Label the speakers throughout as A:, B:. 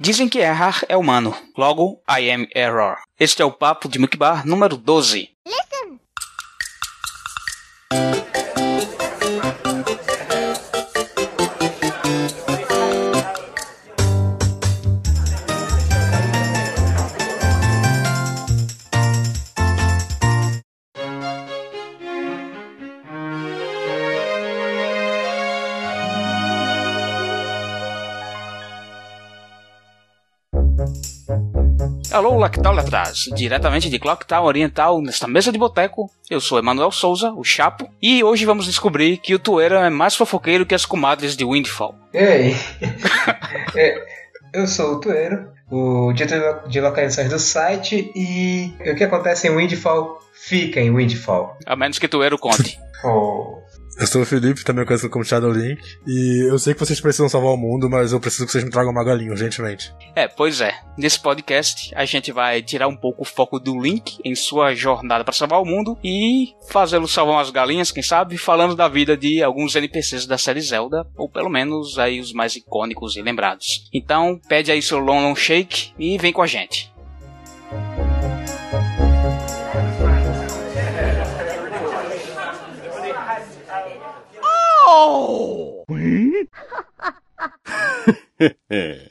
A: Dizem que errar é humano. Logo, I am error. Este é o papo de Milk Bar número 12. Atrás, diretamente de Clocktown Oriental, nesta mesa de boteco. Eu sou Emanuel Souza, o Chapo, e hoje vamos descobrir que o Tueira é mais fofoqueiro que as comadres de Windfall.
B: Ei, é, eu sou o Tueiro, o diretor de localizações do site, e o que acontece em Windfall fica em Windfall.
A: A menos que Tueiro conte.
B: oh.
C: Eu sou o Felipe, também conhecido como Shadow Link, e eu sei que vocês precisam salvar o mundo, mas eu preciso que vocês me tragam uma galinha, urgentemente.
A: É, pois é. Nesse podcast, a gente vai tirar um pouco o foco do Link em sua jornada para salvar o mundo e fazê-lo salvar umas galinhas, quem sabe, falando da vida de alguns NPCs da série Zelda, ou pelo menos aí os mais icônicos e lembrados. Então, pede aí seu Long Long Shake e vem com a gente. Oh!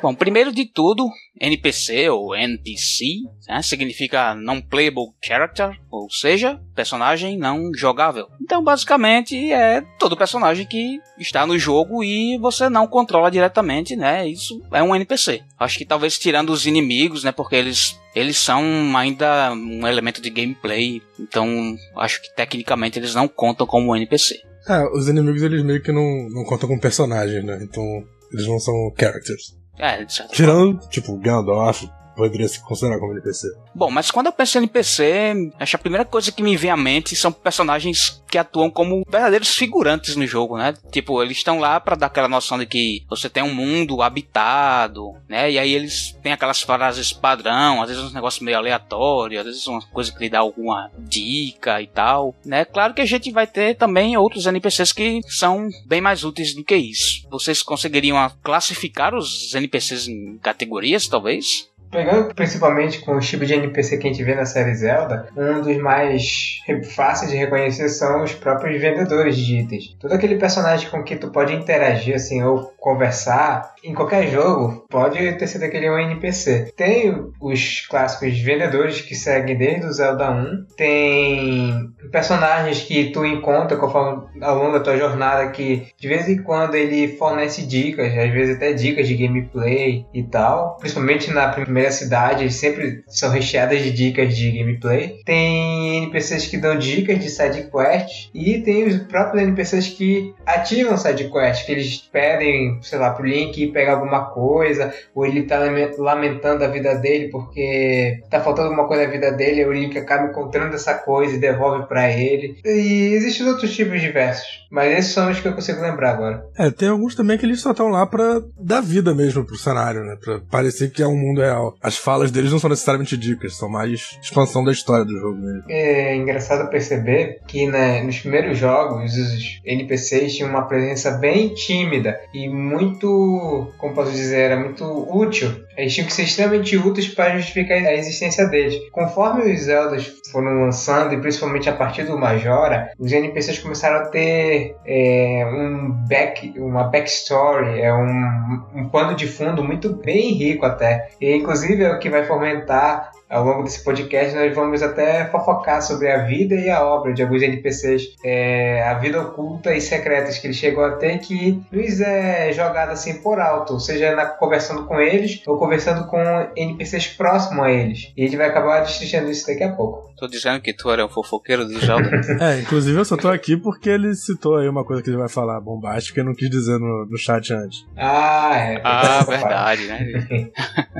A: Bom, primeiro de tudo, NPC ou NPC né, significa Non-Playable Character, ou seja, personagem não jogável. Então, basicamente, é todo personagem que está no jogo e você não controla diretamente, né? Isso é um NPC. Acho que talvez tirando os inimigos, né? Porque eles eles são ainda um elemento de gameplay, então acho que tecnicamente eles não contam como NPC.
C: É, os inimigos eles meio que não, não contam como personagem, né? Então eles não são characters.
A: É, certa
C: Tirando, tipo, Gandalf, poderia se considerar como NPC.
A: Bom, mas quando eu penso em NPC, acho a primeira coisa que me vem à mente são personagens que atuam como verdadeiros figurantes no jogo, né? Tipo, eles estão lá para dar aquela noção de que você tem um mundo habitado, né? E aí eles têm aquelas frases padrão, às vezes uns negócios meio aleatórios, às vezes uma coisa que lhe dá alguma dica e tal, né? Claro que a gente vai ter também outros NPCs que são bem mais úteis do que isso. Vocês conseguiriam classificar os NPCs em categorias, talvez?
B: Pegando principalmente com o tipo de NPC que a gente vê na série Zelda, um dos mais fáceis de reconhecer são os próprios vendedores de itens. Todo aquele personagem com que tu pode interagir assim ou conversar em qualquer jogo pode ter sido aquele um NPC. Tem os clássicos vendedores que seguem desde o Zelda 1, tem personagens que tu encontra conforme ao longo da tua jornada que de vez em quando ele fornece dicas, às vezes até dicas de gameplay e tal, principalmente na primeira cidade, sempre são recheadas de dicas de gameplay. Tem NPCs que dão dicas de side quest e tem os próprios NPCs que ativam side quest, que eles pedem, sei lá, pro Link ir pegar alguma coisa, ou ele tá lamentando a vida dele porque tá faltando alguma coisa na vida dele, e o Link acaba encontrando essa coisa e devolve para ele. E existem outros tipos diversos, mas esses são os que eu consigo lembrar agora.
C: É, tem alguns também que eles só estão lá pra dar vida mesmo pro cenário, né? Pra parecer que é um mundo real. As falas deles não são necessariamente dicas, são mais expansão da história do jogo mesmo.
B: É engraçado perceber que né, nos primeiros jogos os NPCs tinham uma presença bem tímida e muito, como posso dizer, era muito útil. Eles tinham que ser extremamente úteis para justificar a existência deles. Conforme os Zeldas foram lançando, e principalmente a partir do Majora, os NPCs começaram a ter é, um back, uma backstory, é um, um pano de fundo muito bem rico até. E, inclusive é o que vai fomentar ao longo desse podcast nós vamos até fofocar sobre a vida e a obra de alguns NPCs, é, a vida oculta e secretas que eles chegam a ter que nos é jogado assim por alto, seja na, conversando com eles ou conversando com NPCs próximos a eles. E a gente vai acabar destrinchando isso daqui a pouco.
A: Tô dizendo que tu era um fofoqueiro do Zelda.
C: é, inclusive eu só tô aqui porque ele citou aí uma coisa que ele vai falar bombástica que eu não quis dizer no, no chat antes.
B: Ah, é.
A: Ah, verdade, né?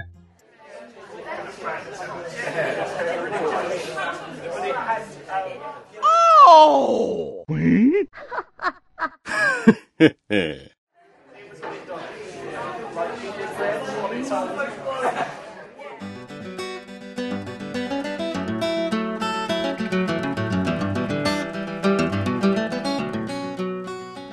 A: Oh!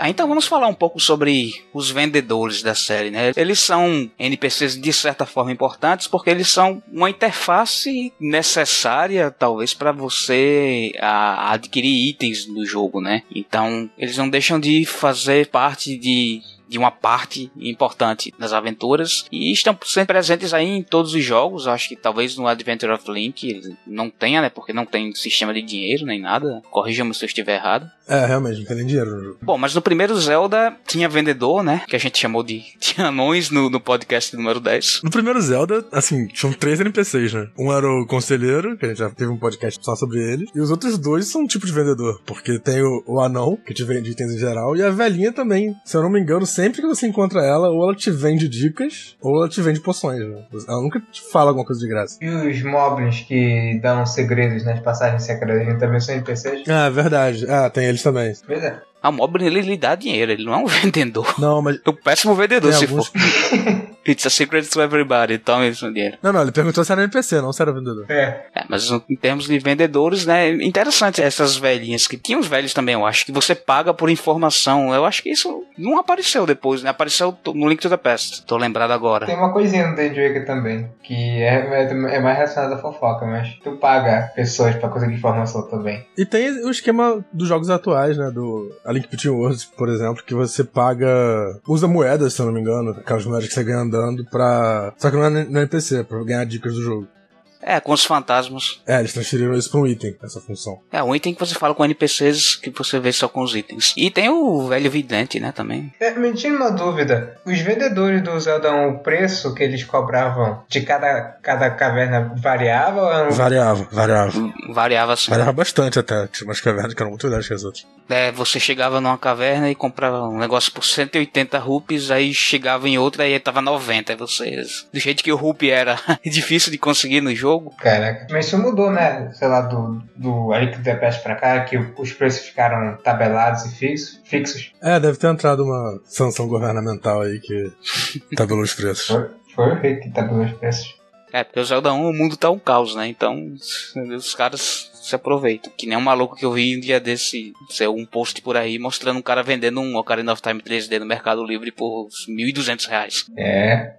A: Ah, então vamos falar um pouco sobre os vendedores da série, né? Eles são NPCs de certa forma importantes porque eles são uma interface necessária, talvez, para você a, adquirir itens no jogo, né? Então, eles não deixam de fazer parte de de uma parte importante das aventuras e estão sempre presentes aí em todos os jogos. Acho que talvez no Adventure of Link não tenha, né? Porque não tem sistema de dinheiro nem nada. Corrija-me se eu estiver errado.
C: É, realmente, não tem nem dinheiro no jogo.
A: Bom, mas no primeiro Zelda tinha vendedor, né? Que a gente chamou de, de anões no, no podcast número 10.
C: No primeiro Zelda, assim, tinham três NPCs, né? Um era o conselheiro, que a gente já teve um podcast só sobre ele, e os outros dois são um tipo de vendedor, porque tem o, o anão, que te vende itens em geral, e a velhinha também. Se eu não me engano, sempre que você encontra ela, ou ela te vende dicas, ou ela te vende poções, né? Ela nunca te fala alguma coisa de graça.
B: E os moblins que dão segredos nas passagens secretas também são NPCs?
C: Ah, verdade. Ah, tem eles também.
B: Pois é.
A: A Moblin ele lhe dá dinheiro, ele não é um vendedor.
C: Não, mas.
A: É um péssimo vendedor, se
C: alguns
A: for. It's a secret to everybody, tome esse dinheiro.
C: Não, não, ele perguntou se era NPC, não se era vendedor.
B: É.
A: É, mas em termos de vendedores, né? Interessante essas velhinhas que tinham os velhos também, eu acho, que você paga por informação. Eu acho que isso não apareceu depois, né? Apareceu no Link to the Past. Tô lembrado agora.
B: Tem uma coisinha no Waker também, que é, é, é mais relacionada à fofoca, mas tu paga pessoas pra conseguir informação também.
C: E tem o esquema dos jogos atuais, né? Do Link Between Worlds, por exemplo, que você paga. Usa moedas, se eu não me engano, aquelas moedas que você ganha andando pra. Só que não é no NPC, é pra ganhar dicas do jogo.
A: É, com os fantasmas.
C: É, eles transferiram isso pra um item, essa função.
A: É, um item que você fala com NPCs que você vê só com os itens. E tem o velho vidente, né, também.
B: É, me tira uma dúvida. Os vendedores do Zelda 1, o preço que eles cobravam de cada, cada caverna variava ou.
C: Variava, variava.
A: Variava assim.
C: Variava bastante até. Tinha umas cavernas que eram muito melhores que as outras.
A: É, você chegava numa caverna e comprava um negócio por 180 rupees, aí chegava em outra e tava 90. Aí vocês. Do jeito que o rupee era difícil de conseguir no jogo.
B: Caraca. Mas isso mudou, né? Sei lá, do, do to the Past pra cá, que os preços ficaram tabelados e fixos. fixos.
C: É, deve ter entrado uma sanção governamental aí que tabelou os preços.
B: Foi, foi o rei que tabelou os preços.
A: É, porque o Zelda 1 o mundo tá um caos, né? Então os caras se aproveitam. Que nem um maluco que eu vi um dia desse, sei, um post por aí mostrando um cara vendendo um Ocarina of Time 3D no Mercado Livre por 1.200 reais.
B: É.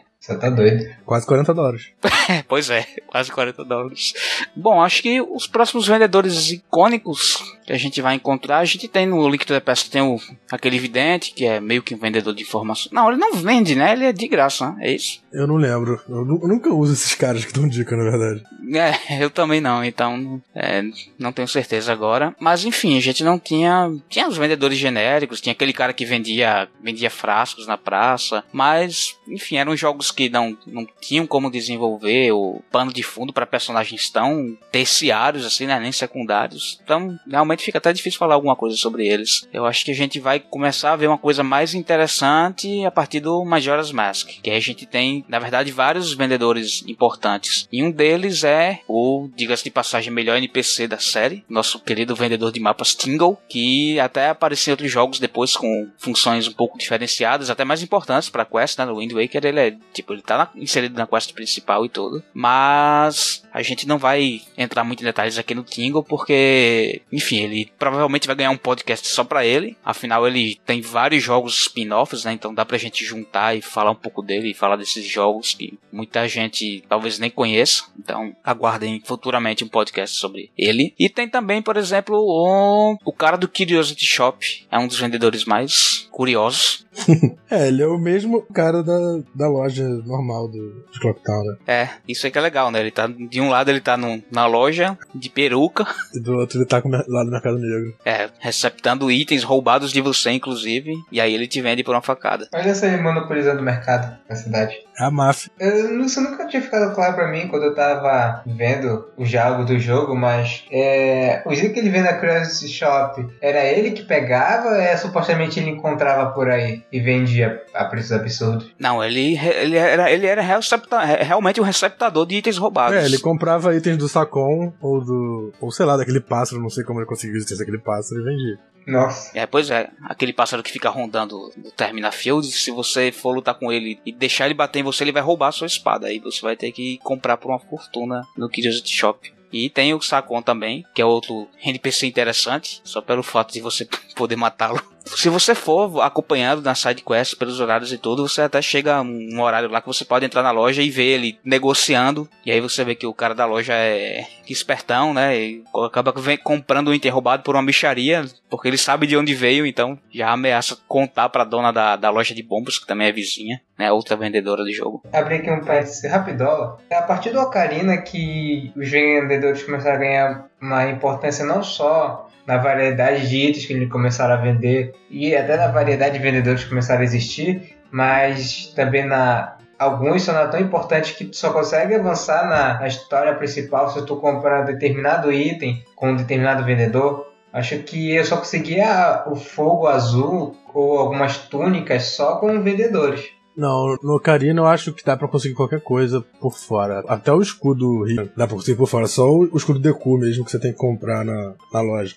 B: Você tá doido.
C: Quase 40 dólares.
A: Pois é, quase 40 dólares. Bom, acho que os próximos vendedores icônicos que a gente vai encontrar, a gente tem no the Past, tem o, aquele vidente, que é meio que um vendedor de informação. Não, ele não vende, né? Ele é de graça, né? É isso?
C: Eu não lembro. Eu, eu nunca uso esses caras que dão dica, na verdade.
A: É, eu também não, então é, não tenho certeza agora. Mas enfim, a gente não tinha. Tinha os vendedores genéricos, tinha aquele cara que vendia, vendia frascos na praça, mas enfim, eram jogos que não, não tinham como desenvolver o pano de fundo para personagens tão terciários assim, né? Nem secundários. Então realmente fica até difícil falar alguma coisa sobre eles. Eu acho que a gente vai começar a ver uma coisa mais interessante a partir do Majora's Mask, que a gente tem, na verdade, vários vendedores importantes. E um deles é o, diga-se de passagem, melhor NPC da série, nosso querido vendedor de mapas Tingle, que até apareceu em outros jogos depois com funções um pouco diferenciadas, até mais importantes para a quest, né? No Wind Waker ele é, tipo, ele tá na- inserido na quest principal e tudo. Mas a gente não vai entrar muito em detalhes aqui no Tingle, porque, enfim, ele provavelmente vai ganhar um podcast só pra ele. Afinal, ele tem vários jogos spin-offs, né? Então dá pra gente juntar e falar um pouco dele e falar desses jogos que muita gente talvez nem conheça. Então aguardem futuramente um podcast sobre ele. E tem também, por exemplo, o, o cara do Curiosity Shop. É um dos vendedores mais curiosos.
C: É, ele é o mesmo cara da, da loja normal do, de Clocktown, né?
A: É, isso aí que é legal, né? Ele tá, de um lado ele tá no- na loja de peruca,
C: E do outro ele tá com, lá no Mercado Negro.
A: é, receptando itens roubados de você, inclusive, e aí ele te vende por uma facada.
B: Olha essa aí monopolizando o mercado na cidade.
C: É a máfia.
B: Eu, não- isso nunca tinha ficado claro pra mim quando eu tava vendo o diálogo do jogo, mas é, o jeito que ele vê na Curiosity Shop era ele que pegava ou é, supostamente ele encontrava por aí e vendia a preços absurdos?
A: Não, ele, ele era, ele era recepta- realmente um receptador de itens roubados.
C: É, ele comprava itens do Sacon ou do. ou sei lá, daquele pássaro, não sei como ele conseguiu os itens daquele pássaro e vendia.
B: Nossa.
A: É, pois é, aquele pássaro que fica rondando no Termina Field, se você for lutar com ele e deixar ele bater em você, ele vai roubar a sua espada. Aí você vai ter que comprar por uma fortuna no Curiosity Shop. E tem o Sakon também, que é outro NPC interessante, só pelo fato de você poder matá-lo. Se você for acompanhando na side quest pelos horários e tudo, você até chega um horário lá que você pode entrar na loja e ver ele negociando. E aí você vê que o cara da loja é espertão, né? E acaba comprando um item roubado por uma bicharia, porque ele sabe de onde veio, então já ameaça contar pra dona da, da loja de bombas, que também é vizinha, né? Outra vendedora de jogo.
B: Abri aqui um parênteses rapidola. É a partir do Ocarina que os vendedores começaram a ganhar uma importância não só na variedade de itens que eles começaram a vender e até na variedade de vendedores que começaram a existir, mas também na alguns são tão importantes que tu só consegue avançar na, na história principal se tu comprar determinado item com um determinado vendedor. Acho que eu só conseguia o fogo azul ou algumas túnicas só com vendedores.
C: Não, no Ocarina eu acho que dá pra conseguir qualquer coisa por fora. Até o escudo dá pra conseguir por fora. Só o escudo Deku mesmo que você tem que comprar na, na loja.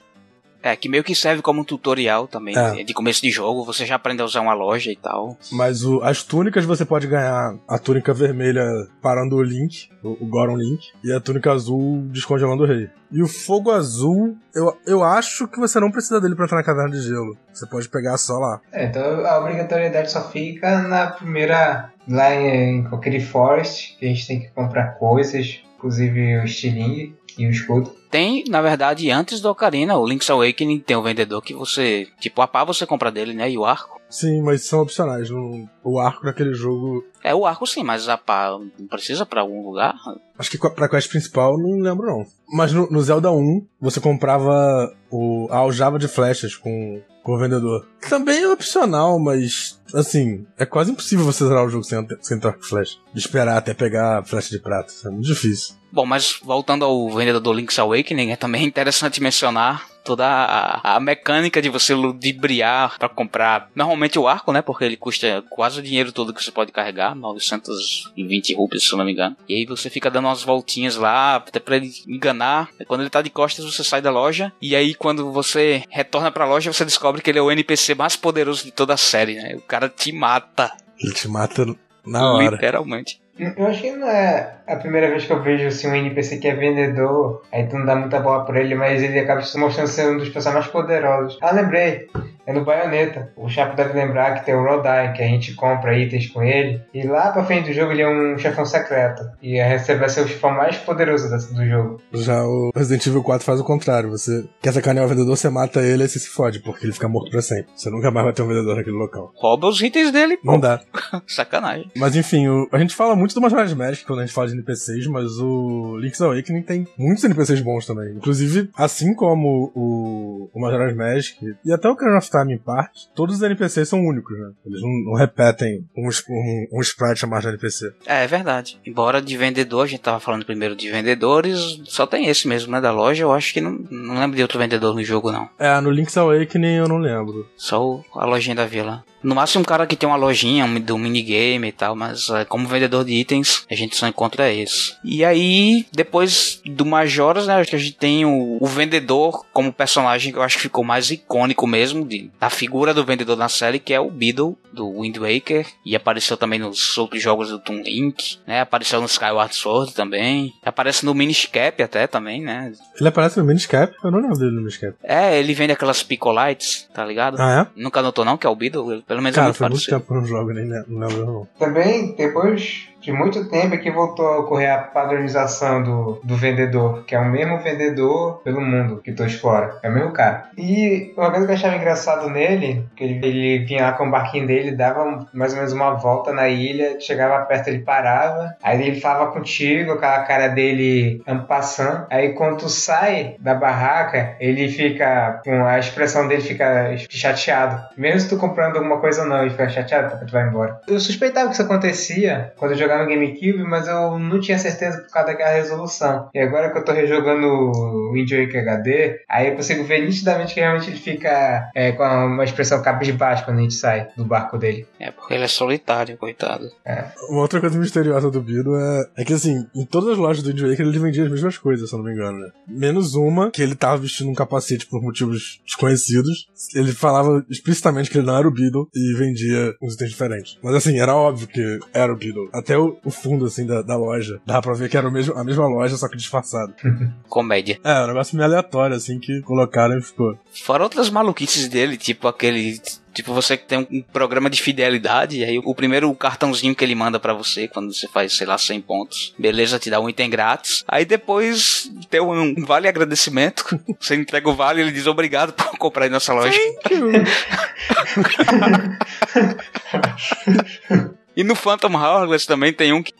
A: É, que meio que serve como um tutorial também, é. de começo de jogo, você já aprende a usar uma loja e tal.
C: Mas o, as túnicas você pode ganhar a túnica vermelha parando o Link, o, o Goron Link, e a túnica azul descongelando o rei. E o fogo azul, eu, eu acho que você não precisa dele pra entrar na caverna de gelo. Você pode pegar só lá.
B: É, então a obrigatoriedade só fica na primeira. lá em, em Forest, que a gente tem que comprar coisas, inclusive o estilingue e o escudo.
A: Tem, na verdade, antes do Ocarina, o Link's Awakening tem um vendedor que você. Tipo, a pá você compra dele, né? E o arco.
C: Sim, mas são opcionais. No, o arco naquele jogo.
A: É, o arco sim, mas a pá não precisa pra algum lugar?
C: Acho que pra quest principal não lembro não. Mas no, no Zelda 1, você comprava o, a aljava de flechas com, com o vendedor. Também é opcional, mas assim, é quase impossível você zerar o jogo sem, sem trocar flecha. De esperar até pegar a flecha de prata. É muito difícil.
A: Bom, mas voltando ao vendedor do Link's Awakening, é também interessante mencionar toda a, a mecânica de você ludibriar para comprar normalmente o arco, né? Porque ele custa quase o dinheiro todo que você pode carregar, 920 rupias, se eu não me engano. E aí você fica dando umas voltinhas lá, até pra ele enganar. Quando ele tá de costas, você sai da loja. E aí, quando você retorna pra loja, você descobre que ele é o NPC mais poderoso de toda a série, né? O cara te mata.
C: Ele te mata na hora.
A: Literalmente.
B: Eu acho que não é a primeira vez que eu vejo assim, um NPC que é vendedor, aí tu não dá muita bola por ele, mas ele acaba se mostrando ser um dos personagens mais poderosos. Ah, lembrei! É no Bayonetta. O Chapo deve lembrar que tem o Rodai, que a gente compra itens com ele. E lá pra frente do jogo ele é um chefão secreto. E você vai ser o chefão mais poderoso do jogo.
C: Já o Resident Evil 4 faz o contrário. Você quer sacanear o vendedor, você mata ele e você se fode, porque ele fica morto pra sempre. Você nunca mais vai ter um vendedor naquele local.
A: Rouba os itens dele.
C: Não dá.
A: Sacanagem.
C: Mas enfim, o, a gente fala muito do Majora's Mask quando a gente fala de NPCs, mas o Link's Awakening tem muitos NPCs bons também. Inclusive, assim como o, o Majora's Mask e até o Ocarina of Time em parte, todos os NPCs são únicos, né? Eles não, não repetem um, um, um sprite a mais de NPC.
A: É, é verdade. Embora de vendedor, a gente tava falando primeiro de vendedores, só tem esse mesmo, né? Da loja, eu acho que não, não lembro de outro vendedor no jogo, não.
C: É, no Link's Awakening eu não lembro.
A: Só a lojinha da vila. No máximo um cara que tem uma lojinha do minigame e tal, mas é, como vendedor de itens, a gente só encontra esse. E aí, depois do Majoras, né, acho que a gente tem o, o, vendedor como personagem que eu acho que ficou mais icônico mesmo, de, da figura do vendedor na série, que é o Beedle, do Wind Waker, e apareceu também nos outros jogos do Toon Link, né, apareceu no Skyward Sword também, aparece no Miniscap até também, né.
C: Ele aparece no Miniscap? Eu não lembro dele no Miniscap.
A: É, ele vende aquelas Picolites, tá ligado?
C: Ah, é?
A: Nunca notou não que é o Beedle? Pelo menos
C: Cara,
A: é
C: foi muito tempo no jogo, nem não lembro não.
B: Também, depois de muito tempo é que voltou a ocorrer a padronização do, do vendedor, que é o mesmo vendedor pelo mundo que tu explora. É o mesmo cara. E uma coisa que eu achava engraçado nele, que ele, ele vinha lá com o barquinho dele, dava mais ou menos uma volta na ilha, chegava perto, ele parava, aí ele falava contigo, aquela cara dele ampassando. Aí quando tu sai da barraca, ele fica com a expressão dele fica chateado. Mesmo tu comprando alguma coisa ou não, ele fica chateado porque tu vai embora. Eu suspeitava que isso acontecia quando eu jogava jogar no GameCube, mas eu não tinha certeza por causa daquela resolução. E agora que eu tô rejogando o Wind Waker HD, aí eu consigo ver nitidamente que realmente ele fica é, com uma expressão cabisbaixo quando a gente sai do barco dele.
A: É, porque ele é solitário, coitado.
B: É.
C: Uma outra coisa misteriosa do Bido é, é que assim, em todas as lojas do Wind Waker ele vendia as mesmas coisas, se eu não me engano, né? Menos uma, que ele tava vestindo um capacete por motivos desconhecidos. Ele falava explicitamente que ele não era o Beedle e vendia uns itens diferentes. Mas assim, era óbvio que era o Beedle. Até o, o fundo, assim, da, da loja. Dá pra ver que era o mesmo, a mesma loja, só que disfarçado.
A: Comédia.
C: É, um negócio meio aleatório, assim, que colocaram e ficou.
A: Fora outras maluquices dele, tipo aquele. Tipo, você que tem um, programa de fidelidade, e aí o primeiro cartãozinho que ele manda pra você quando você faz, sei lá, 100 pontos. Beleza, te dá um item grátis. Aí depois tem um, um vale agradecimento. Você entrega o vale ele diz obrigado por comprar aí nossa loja. E no Phantom Hourglass também tem um que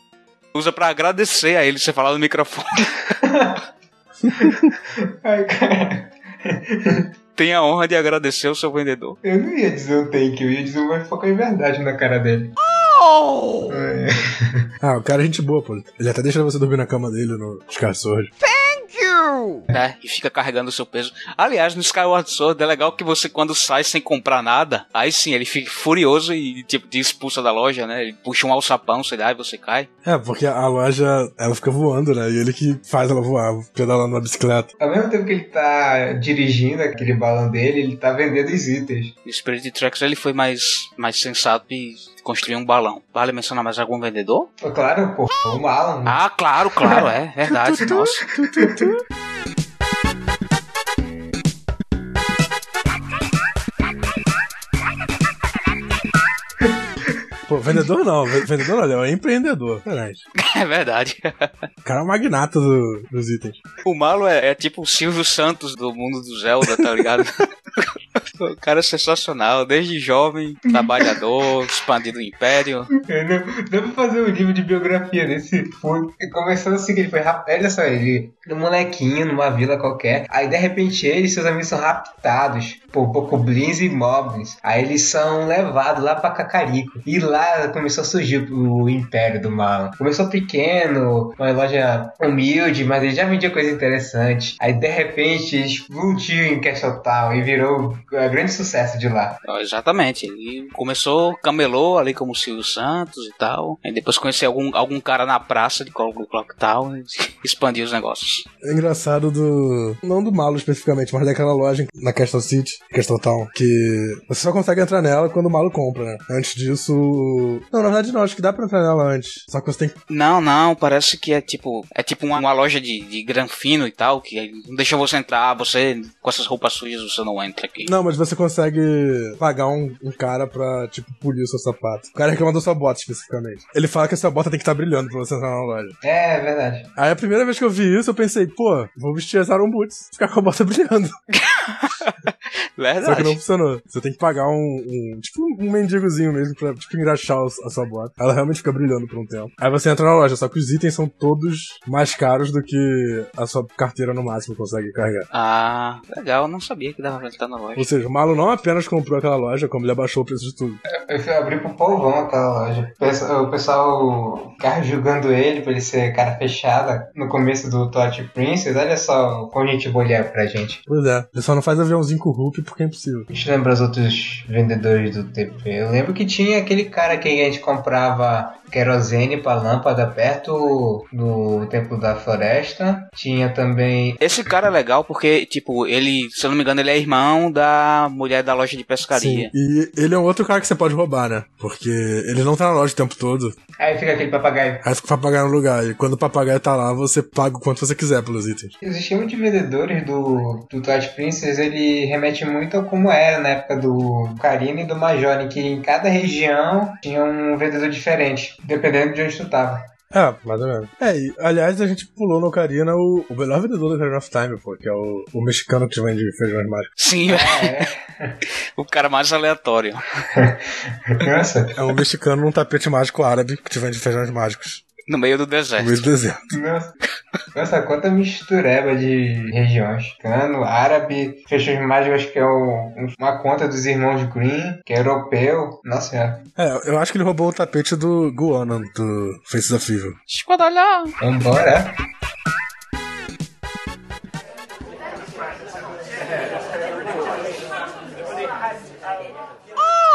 A: usa pra agradecer a ele você falar no microfone.
B: Ai, cara.
A: Tem a honra de agradecer o seu vendedor.
B: Eu não ia dizer um take, eu ia dizer uma foca em verdade na cara dele. É.
C: Ah, o cara é gente boa, pô. Ele até deixa você dormir na cama dele no Scar Sword.
A: né? E fica carregando o seu peso. Aliás, no Skyward Sword é legal que você, quando sai sem comprar nada, aí sim ele fica furioso e tipo, te expulsa da loja, né? Ele puxa um alçapão, sei lá, e você cai.
C: É, porque a loja, ela fica voando, né? E ele que faz ela voar, pedalando na bicicleta.
B: Ao mesmo tempo que ele tá dirigindo aquele balão dele, ele tá vendendo os itens.
A: O Spirit Tracks ele foi mais, mais sensato e construiu um balão. Vale mencionar mais algum vendedor?
B: Pô, Claro, pô, o Alan.
A: Ah, claro, claro, é verdade, nossa.
C: Pô, vendedor não, ve- vendedor não, ele é um empreendedor. Verdade.
A: É verdade.
C: O cara é o magnata do- dos itens.
A: O Malo é, é tipo o Silvio Santos do mundo do Zelda, tá ligado? o cara é sensacional, desde jovem, trabalhador, expandido o império.
B: Eu não, dá pra fazer um livro de biografia desse. Foi, começando assim, que ele foi raptado. Olha só, ele um molequinho numa vila qualquer. Aí de repente ele e seus amigos são raptados por Bokoblins e Moblins. Aí eles são levados lá pra Cacarico. E lá começou a surgir o Império do Mal. Começou pequeno, uma loja humilde, mas ele já vendia coisa interessante. Aí de repente explodiu em Castle Town e virou um grande sucesso de lá.
A: Exatamente, ele começou, camelou ali como o Silvio Santos e tal. Aí depois conheceu algum, algum cara na praça de Clock Clock Town e expandiu os negócios.
C: É engraçado do. Não do malo especificamente, mas daquela loja na Castle City, Castle Town, que você só consegue entrar nela quando o malo compra, né? Antes disso. Não, na verdade não, acho que dá pra entrar nela antes. Só que você tem que.
A: Não, não, parece que é tipo. É tipo uma, uma loja de, de granfino e tal, que não deixa você entrar, você com essas roupas sujas você não entra aqui.
C: Não, mas você consegue pagar um, um cara pra, tipo, polir o seu sapato. O cara reclama da sua bota especificamente. Ele fala que a sua bota tem que estar brilhando pra você entrar na loja.
B: É, é verdade.
C: Aí a primeira vez que eu vi isso, eu pensei, pô, vou vestir as Iron Boots, ficar com a bota brilhando.
A: Verdade.
C: Só que não funcionou. Você tem que pagar um, um- tipo um mendigozinho mesmo pra tipo, engraxar a sua bota. Ela realmente fica brilhando por um tempo. Aí você entra na loja, só que os itens são todos mais caros do que a sua carteira no máximo consegue carregar.
A: Ah, legal, eu não sabia que dava pra entrar na loja.
C: Ou seja, o Malo não apenas comprou aquela loja, como ele abaixou o preço de tudo.
B: Eu fui abrir pro povão aquela loja. O pessoal- ficava julgando ele por ele ser cara fechada no começo do Twilight Princess. Olha só como gente boa ele é pra gente.
C: Pois é, ele só não faz aviãozinho com o Hulk porque é impossível.
B: Deixa eu lembrar os outros vendedores do TP. Eu lembro que tinha aquele cara que a gente comprava querosene pra lâmpada perto do Templo da Floresta. Tinha também.
A: Esse cara é legal porque, tipo, ele, se eu não me engano, ele é irmão da mulher da loja de pescaria.
C: E ele é um outro cara que você pode roubar, né? Porque ele não tá na loja o tempo todo.
B: Aí fica aquele papagaio.
C: Aí fica o papagaio no lugar. E quando o papagaio tá lá, você paga o quanto você quiser pelos itens.
B: O esquema de vendedores do, do Twilight Princess, ele remete muito a como era na época do Karina e do Major, em que em cada região tinha um vendedor diferente, dependendo de onde tu tava.
C: É, mais ou menos. É, e, aliás, a gente pulou no Ocarina o, o melhor vendedor do Ocarina of Time, pô, que é o, o mexicano que vende feijões mágicos.
A: Sim,
B: É,
A: o cara mais aleatório.
C: É um mexicano num tapete mágico árabe que te vende feijões mágicos
A: no meio do deserto.
C: No meio do deserto.
B: Nossa, nossa quanta mistureba de regiões. Cano, árabe, fechou mais, acho que é o, uma conta dos irmãos Green, que é europeu. Nossa senhora.
C: É, eu acho que ele roubou o tapete do Guanan, do Face of Evil.
A: embora
B: Vambora!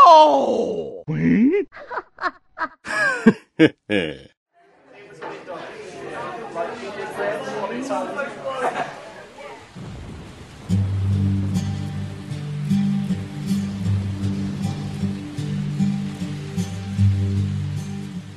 B: Oh!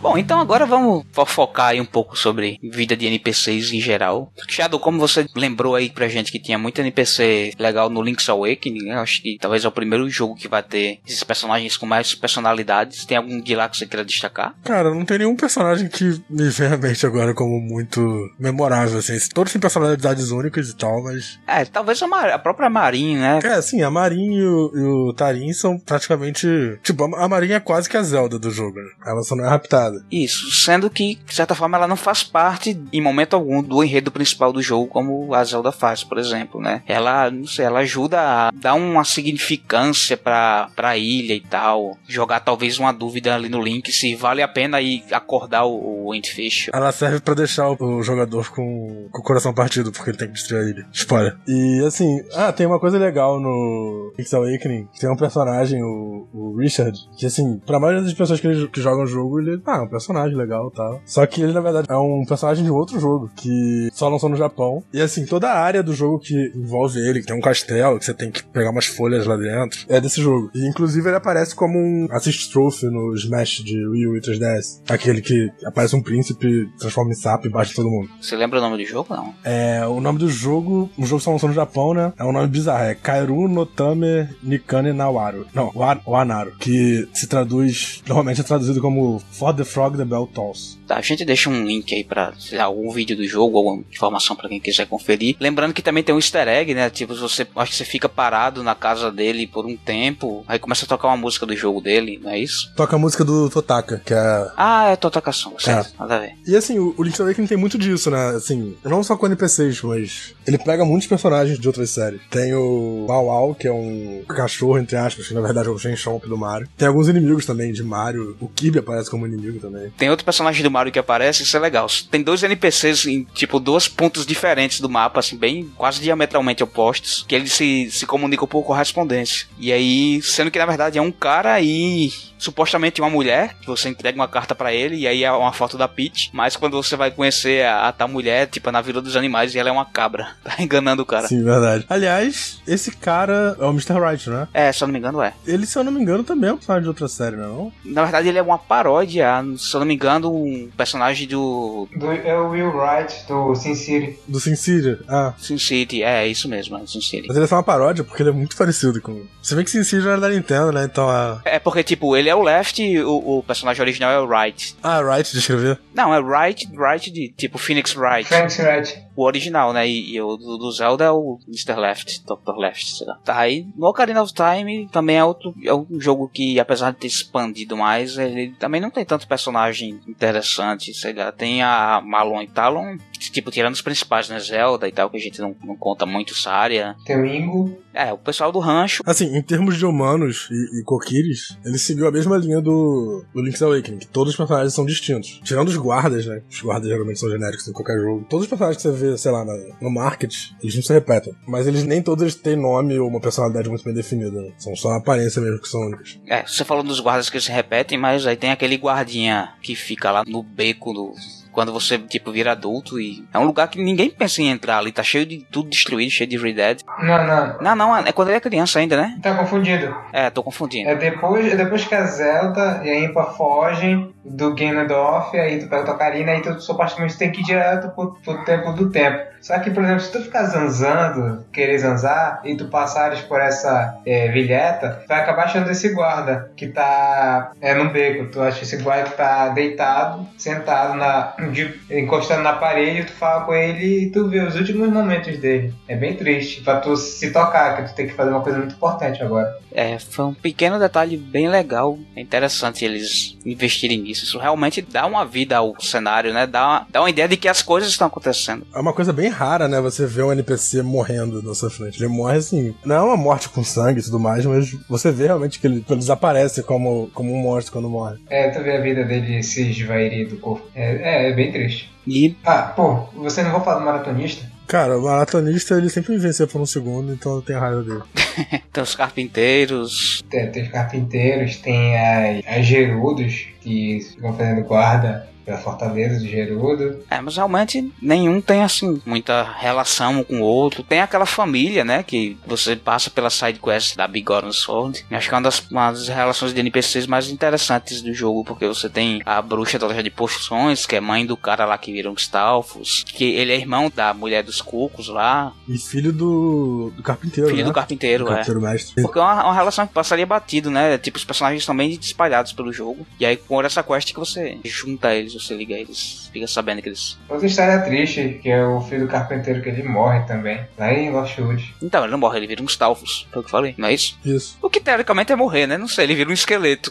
A: Bom, então agora vamos focar aí um pouco sobre vida de NPCs em geral. Shadow, como você lembrou aí pra gente que tinha muito NPC legal no Link's Awakening, né? Acho que talvez é o primeiro jogo que vai ter esses personagens com mais personalidades. Tem algum de lá que você queira destacar?
C: Cara, não tem nenhum personagem que me vem à mente agora como muito memorável, assim. Todos têm personalidades únicas e tal, mas.
A: É, talvez a, Mar a própria Marin, né?
C: É, sim, a Marin e o, e o Tarin são praticamente. Tipo, a Marin é quase que a Zelda do jogo, né? Ela só não é raptada.
A: Isso, sendo que, de certa forma, ela não faz parte, em momento algum, do enredo principal do jogo, como a Zelda faz, por exemplo, né? Ela, não sei, ela ajuda a dar uma significância pra, pra ilha e tal. Jogar talvez uma dúvida ali no Link se vale a pena ir acordar o, o Windfish.
C: Ela serve para deixar o, o jogador com, com, o coração partido, porque ele tem que destruir a ilha. Spoiler. E assim, ah, tem uma coisa legal no Link's Awakening, tem um personagem, o, o Richard, que assim, pra maioria das pessoas que, que jogam o jogo, ele ah, é um personagem legal e tal. Só que ele, na verdade, é um personagem de outro jogo, que só lançou no Japão. E assim, toda a área do jogo que envolve ele, que tem um castelo, que você tem que pegar umas folhas lá dentro, é desse jogo. E inclusive ele aparece como um assist trophy no Smash de Wii U e 3DS. Aquele que aparece um príncipe, transforma em sapo e bate todo mundo.
A: Você lembra o nome do jogo, não?
C: É, o nome do jogo, o jogo só lançou no Japão, né? É um nome bizarro, é Kairu Notame Nikane Nawaru. Não, o Anaru, que se traduz, normalmente é traduzido como For the Frog the Bell Tolls.
A: Tá, a gente deixa um link aí pra lá, algum vídeo do jogo, alguma informação para quem quiser conferir. Lembrando que também tem um easter egg, né? Tipo, você acho que você fica parado na casa dele por um tempo, aí começa a tocar uma música do jogo dele, não é isso?
C: Toca a música do Totaka, que é.
A: Ah, é Totaka-san, certo, é. nada a ver.
C: E assim, o, o Link's Awakening tem muito disso, né? Assim, não só com NPCs, mas ele pega muitos personagens de outras séries. Tem o Bao Wow, que é um cachorro, entre aspas, que na verdade é o Shenchomp do Mario. Tem alguns inimigos também de Mario. O Kirby aparece como inimigo também.
A: Tem outro personagem do Mario que aparece, isso é legal. Tem dois NPCs em, tipo, dois pontos diferentes do mapa, assim, bem quase diametralmente opostos, que eles se, se comunicam por correspondência. E aí, sendo que na verdade é um cara e supostamente uma mulher, que você entrega uma carta para ele e aí é uma foto da Peach, mas quando você vai conhecer a, a tal mulher, tipo, na Vila dos Animais, e ela é uma cabra. Tá enganando o cara.
C: Sim, verdade. Aliás, esse cara é o Mr. Right, né?
A: É, se eu não me engano, é.
C: Ele, se eu não me engano, também é um personagem de outra série, não
A: é? Na verdade, ele é uma paródia, se eu não me engano, um personagem do.
B: do é o Will Wright, do Sin City.
C: Do Sin City, ah.
A: Sin City, é, é isso mesmo, é Sin City.
C: Mas ele é só uma paródia, porque ele é muito parecido com. Você vê que Sin City era da Nintendo, né? Então a.
A: É porque, tipo, ele é o Left e o, o personagem original é o Right.
C: Ah, Right de escrever?
A: Não, é Right, Right de tipo Phoenix Wright.
B: Phoenix Wright.
A: O original, né? E, e o do, do, Zelda é o Mr. Left, Dr. Left, sei lá. Tá, aí no Ocarina of Time também é outro é um jogo que, apesar de ter expandido mais, ele também não tem tanto personagem interessante, sei lá. Tem a Malon e Talon, tipo, tirando os principais, né? Zelda e tal, que a gente não, não conta muito essa área.
B: Tem o Ingo.
A: É, o pessoal do rancho.
C: Assim, em termos de humanos e, e Kokiris, ele seguiu a mesma linha do, do Link's Awakening, que todos os personagens são distintos. Tirando os guardas, né? Os guardas geralmente são genéricos em qualquer jogo. Todos os personagens que você vê, sei lá, no, no market, eles não se repetem. Mas eles nem todos eles têm nome ou uma personalidade muito bem definida. Né? São só a aparência mesmo que são únicos.
A: É, você falou dos guardas que se repetem, mas aí tem aquele guardinha que fica lá no beco do quando você, tipo, vira adulto e. É um lugar que ninguém pensa em entrar ali, tá cheio de tudo destruído, cheio de Red Dead.
B: Não, não.
A: Não, não, é quando ele é criança ainda, né?
B: Tá confundido.
A: É, tô confundindo.
B: É depois, é depois que a Zelda e a Impa fogem do Ganondorf, aí tu pega tua carina, aí tu supostamente tem que ir direto pro, pro Templo do Tempo. Só que, por exemplo, se tu ficar zanzando, querer zanzar, e tu passares por essa é, vilheta, tu vai acabar achando esse guarda que tá é, no beco. Tu acha esse guarda que tá deitado, sentado, na, de, encostando na parede, tu fala com ele e tu vê os últimos momentos dele. É bem triste pra tu se tocar, que tu tem que fazer uma coisa muito importante agora.
A: É, foi um pequeno detalhe bem legal. É interessante eles investirem nisso. Isso realmente dá uma vida ao cenário, né? Dá uma, dá uma ideia de que as coisas estão acontecendo.
C: É uma coisa bem rara, né? Você vê um NPC morrendo na sua frente. Ele morre assim. Não é uma morte com sangue e tudo mais, mas você vê realmente que ele, ele desaparece como, como um monstro quando morre.
B: É, tu vê a vida dele se esvairir do corpo. É, é, é bem triste.
A: E.
B: Ah, pô, você não vai falar do maratonista?
C: Cara, o maratonista ele sempre vencia por um segundo, então eu tenho raiva dele.
A: tem os carpinteiros.
B: Tem, tem os carpinteiros, tem as, as gerudos que ficam fazendo guarda pela fortaleza de Gerudo.
A: É, mas realmente nenhum tem assim muita relação um com o outro. Tem aquela família, né, que você passa pela side quest da Bigorn Sword. Acho que é uma das, uma das relações de NPCs mais interessantes do jogo, porque você tem a bruxa da loja de poções, que é mãe do cara lá que vira um Stalfos, que ele é irmão da mulher dos cucos lá.
C: E filho do, do carpinteiro,
A: Filho
C: né?
A: do carpinteiro,
C: Do
A: é.
C: carpinteiro mestre.
A: Porque é uma, uma relação que passaria batido, né? Tipo, os personagens estão bem espalhados pelo jogo. E aí, por essa quest que você junta eles, você liga eles, fica sabendo que eles.
B: Outra história triste, que é o filho do carpinteiro que ele morre também, lá em Loshwood.
A: Então, ele não morre, ele vira um Stalfos. Foi o que eu falei, não é isso?
C: Isso.
A: O que teoricamente é morrer, né? Não sei, ele vira um esqueleto.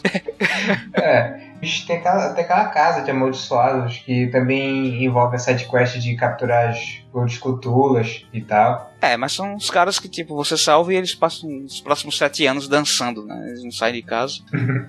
B: É, tem aquela, tem aquela casa de amaldiçoados que também envolve a sidequest de capturar as Gold Esculturas e tal.
A: É, mas são os caras que, tipo, você salva e eles passam os próximos sete anos dançando, né? Eles não saem de casa.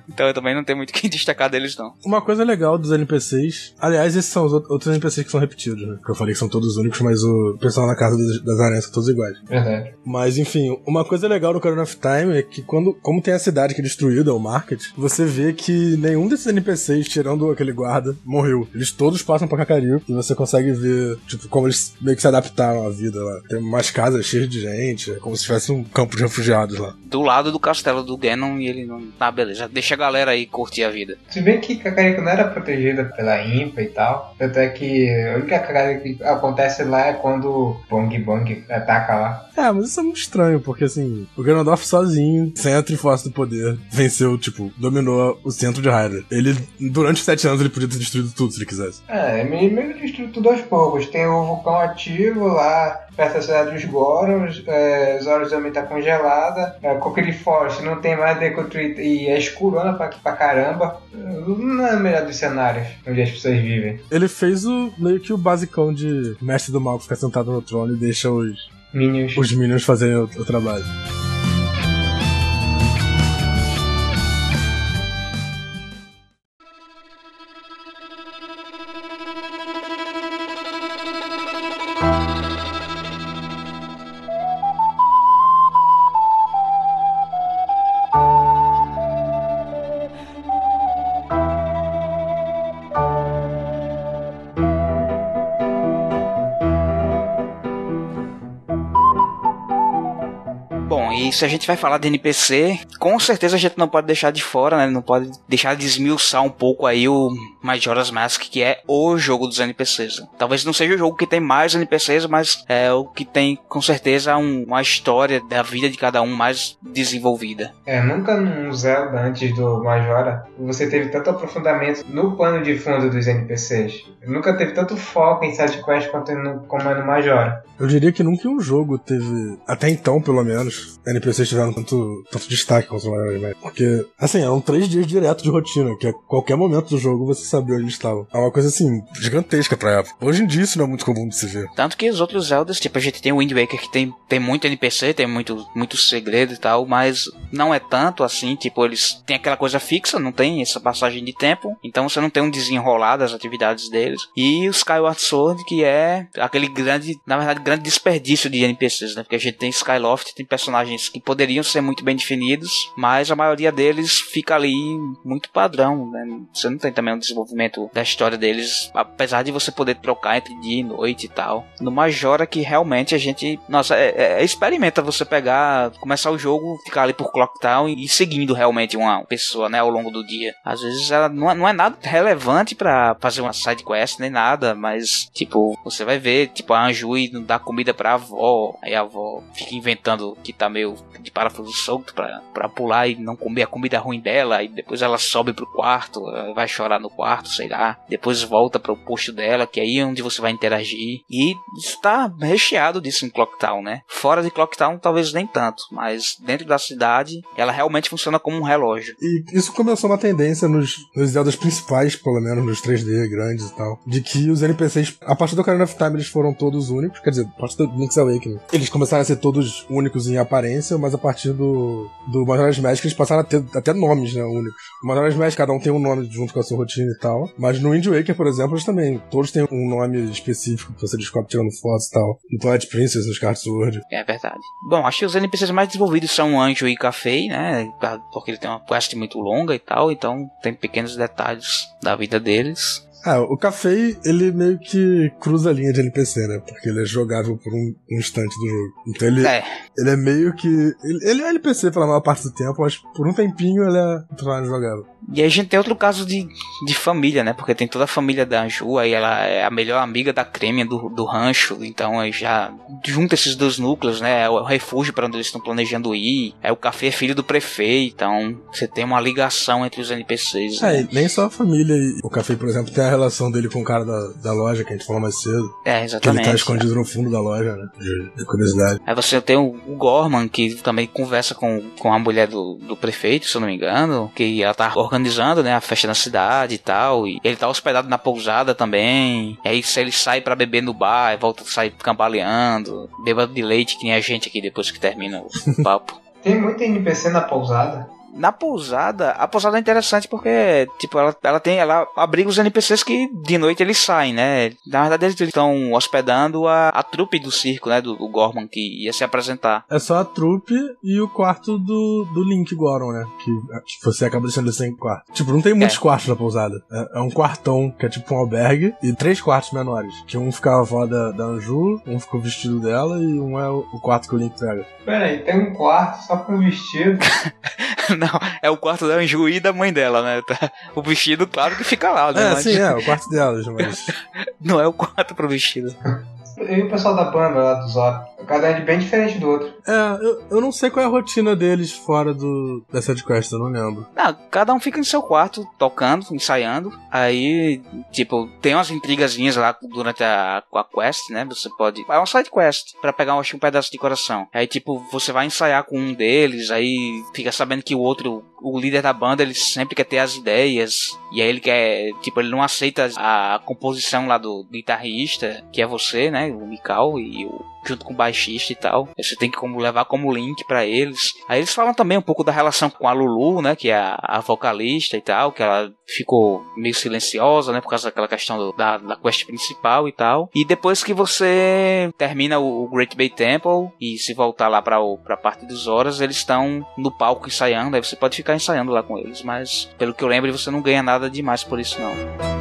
A: então eu também não tenho muito o que destacar deles, não.
C: Uma coisa legal dos NPCs. Aliás, esses são os out- outros NPCs que são repetidos, né? Que eu falei que são todos únicos, mas o pessoal na casa das, das aranhas são todos iguais.
B: Verdade.
C: Mas enfim, uma coisa legal no Corona of Time é que quando, como tem a cidade que é destruída, o market, você vê que nenhum desses NPCs, tirando aquele guarda, morreu. Eles todos passam pra Kakariko e você consegue ver, tipo, como eles meio que se adaptaram à vida lá. Tem umas casas cheias de gente, é como se tivesse um campo de refugiados lá.
A: Do lado do castelo do Ganon e ele não. Ah, beleza, deixa a galera aí curtir a vida.
B: Se bem que Kakariko não era protegida pela Impa e tal, tanto é que a única cagada que acontece lá é quando o Bong Bong ataca lá.
C: É, mas isso é muito estranho, porque assim, o Ganondorf sozinho, sem a Triforce do Poder, venceu, tipo, dominou o centro de Hyrule. Ele, durante sete anos, ele podia ter destruído tudo se ele quisesse.
B: É, meio que destruiu tudo aos poucos. Tem o vulcão ativo lá, perto da cidade dos Gorons, é, Zoros também tá congelada, é, Kokiri Forest não tem mais Deku Tree e é escurona pra, pra caramba. Não é o melhor dos cenários onde as pessoas vivem.
C: Ele fez o meio que o basicão de mestre do mal que fica sentado no trono e deixa os,
B: Minions.
C: os minions fazerem o, o trabalho.
A: Se a gente vai falar de NPC, com certeza a gente não pode deixar de fora, né? Não pode deixar de esmiuçar um pouco aí o Majora's Mask, que é o jogo dos NPCs. né? Talvez não seja o jogo que tem mais NPCs, mas é o que tem com certeza um- uma história da vida de cada um mais desenvolvida.
B: É, nunca num Zelda antes do Majora você teve tanto aprofundamento no pano de fundo dos NPCs. Nunca teve tanto foco em sidequest quanto no, como é no Majora.
C: Eu diria que nunca um jogo teve, até então pelo menos, NPCs tiveram tanto, tanto destaque Mario. Porque, assim, eram três dias direto de rotina, que a qualquer momento do jogo você sabia onde eles estavam. É uma coisa, assim, gigantesca pra época. Hoje em dia isso não é muito comum de se ver.
A: Tanto que os outros Zeldas, tipo, a gente tem o Wind Waker que tem, tem muito NPC, tem muito, muito segredo e tal, mas não é tanto assim, tipo, eles têm aquela coisa fixa, não tem essa passagem de tempo, então você não tem um desenrolar das atividades deles. E o Skyward Sword, que é aquele grande, na verdade, grande desperdício de NPCs, né? Porque a gente tem Skyloft, tem personagens que poderiam ser muito bem definidos, mas a maioria deles fica ali muito padrão, né? Você não tem também um desenvolvimento da história deles, apesar de você poder trocar entre dia e noite e tal. No Majora que realmente a gente, nossa, é, é- experimenta você pegar, começar o jogo, ficar ali por Clock Town e seguindo realmente uma pessoa, né, ao longo do dia. Às vezes ela não é, não é nada relevante pra fazer uma side quest nem nada, mas tipo, você vai ver, tipo, a Anjui não dá comida pra avó, aí a avó fica inventando que tá meio de parafuso solto pra, pra pular e não comer a comida ruim dela, e depois ela sobe pro quarto, eh, vai chorar no quarto, sei lá, depois volta pro posto dela, que é aí onde você vai interagir, e está recheado disso em Clocktown, né? Fora de Clocktown talvez nem tanto, mas dentro da cidade ela realmente funciona como um relógio.
C: E isso começou uma tendência nos, nos Zeldas principais, pelo menos nos 3D grandes e tal, de que os NPCs, a partir do Ocarina of Time, eles foram todos únicos, quer dizer, a partir do Link's Awakening, eles começaram a ser todos únicos em aparência, mas a partir do, do Majora's Mask eles passaram a ter até nomes, né, únicos. O Majora's cada um tem um nome junto com a sua rotina e tal, mas no Wind Waker, por exemplo, eles também, todos têm um nome específico que você descobre tirando fotos e tal. No Twilight Princess, nos Skyward Sword.
A: É verdade. Bom, acho que os NPCs mais desenvolvidos são Anjo e Café, né? Porque ele tem uma quest muito longa e tal, então tem pequenos detalhes da vida deles.
C: Ah, o Café, ele meio que cruza a linha de NPC, né? Porque ele é jogável por um, um instante do jogo. Então ele
A: É.
C: ele é meio que. Ele, ele é NPC pela maior parte do tempo, mas por um tempinho ele é um personagem jogável.
A: E aí a gente tem outro caso de, de família, né? Porque tem toda a família da Anju, aí ela é a melhor amiga da Cremia do, do rancho, então aí já junta esses dois núcleos, né? É o refúgio para onde eles estão planejando ir. É o café é filho do prefeito, então você tem uma ligação entre os NPCs.
C: É,
A: né?
C: e nem só a família o Café, por exemplo, tem a relação dele com o cara da, da loja que a gente falou mais cedo.
A: É,
C: Que ele
A: exatamente.
C: tá escondido no fundo da loja, né? De, de curiosidade.
A: Aí você tem o, o Gorman, que também conversa com, com a mulher do, do prefeito, se eu não me engano, que ela tá organizando, né, a festa na cidade e tal, e ele tá hospedado na pousada também, e aí ele sai pra beber no bar, e volta a sair cambaleando, bêbado de leite, que nem a gente aqui depois que termina o papo.
B: Tem muito NPC na pousada.
A: Na pousada, a pousada é interessante porque, tipo, ela, ela tem, ela abriga os NPCs que de noite eles saem, né? Na verdade eles estão hospedando a, a trupe do circo, né, do, do Gorman, que ia se apresentar.
C: É só a trupe e o quarto do, do Link Goron, né? Que, que você acaba deixando sem quarto. Tipo, não tem muitos
A: É.
C: quartos na pousada. É, é um quartão que é tipo um albergue e três quartos menores. Que um fica a avó da, da Anju, um fica o vestido dela e um é o, o quarto que o Link pega.
B: Pera aí, tem um quarto só com vestido.
A: Não, é o quarto da Anju e da mãe dela, né? Tá- O vestido, claro que fica lá, né?
C: É,
A: Mas
C: sim, é, o quarto delas, mas.
A: Não é o quarto pro vestido.
B: E o pessoal da banda lá do Zop. Cada um é bem diferente do outro.
C: É, eu, eu não sei qual é a rotina deles fora do, da sidequest, eu não lembro.
A: Não, cada um fica em seu quarto, tocando, ensaiando. Aí, tipo, tem umas intrigazinhas lá durante a, a quest, né? Você pode. É uma side quest pra pegar acho, um pedaço de coração. Aí, tipo, você vai ensaiar com um deles, aí fica sabendo que o outro, o líder da banda, ele sempre quer ter as ideias. E aí ele quer, tipo, ele não aceita a composição lá do guitarrista, que é você, né? O Mikal e o junto com o baixista e tal. Você tem que como levar como link pra eles. Aí eles falam também um pouco da relação com a Lulu, né, que é a, a vocalista e tal, que ela ficou meio silenciosa, né, por causa daquela questão do- da, da quest principal e tal. E depois que você termina o, o Great Bay Temple e se voltar lá pra, o, pra parte dos horas, eles estão no palco ensaiando, aí você pode ficar ensaiando lá com eles, mas pelo que eu lembro, você não ganha nada demais por isso não.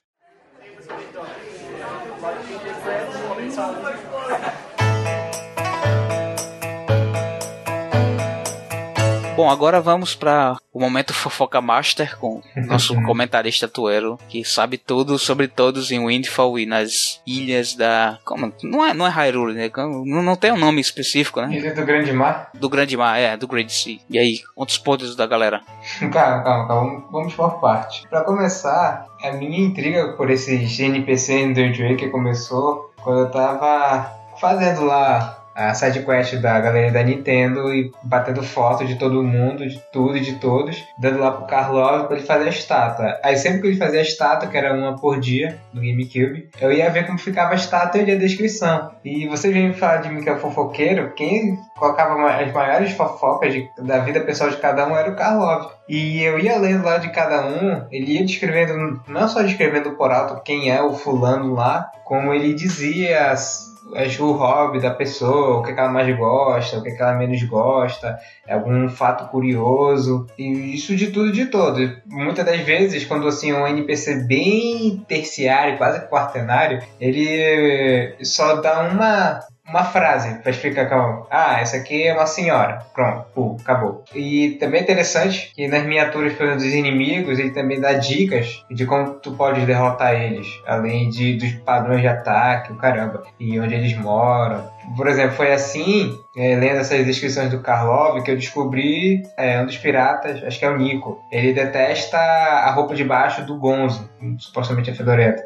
A: Bom, agora vamos para o momento fofoca master com o nosso comentarista Tuero, que sabe tudo sobre todos em Windfall e nas ilhas da. Como? Não é, não é Hyrule, né? Não, não tem um nome específico, né?
B: Ilha do Grande Mar.
A: Do Grande Mar, é, do Great Sea. E aí, quantos podres da galera?
B: Calma, calma, calma. Vamos por parte. Pra começar, a minha intriga por esses NPC no Dirt Waker começou quando eu tava fazendo lá a sidequest da galera da Nintendo e batendo foto de todo mundo, de tudo e de todos, dando lá pro Karlov pra ele fazer a estátua. Aí sempre que ele fazia a estátua, que era uma por dia no GameCube, eu ia ver como ficava a estátua e a descrição. E você vem falar de mim que fofoqueiro, quem colocava as maiores fofocas de- da vida pessoal de cada um era o Karlov. E eu ia lendo lá de cada um, ele ia descrevendo, não só descrevendo por alto quem é o fulano lá, como ele dizia as, as- o hobby da pessoa, o que, que ela mais gosta, o que, que ela menos gosta, algum fato curioso, e isso de tudo de todo. Muitas das vezes, quando assim, um NPC bem terciário, quase quartenário, ele só dá uma, uma frase pra explicar como, ah, essa aqui é uma senhora. Pronto, pô, acabou. E também é interessante que nas miniaturas por exemplo, dos inimigos, ele também dá dicas de como tu pode derrotar eles, além de dos padrões de ataque, o caramba, e onde eles moram. Por exemplo, foi assim, é, lendo essas descrições do Karlov, que eu descobri é, um dos piratas, acho que é o Nico. Ele detesta a roupa de baixo do Gonzo, supostamente a Fedorenta.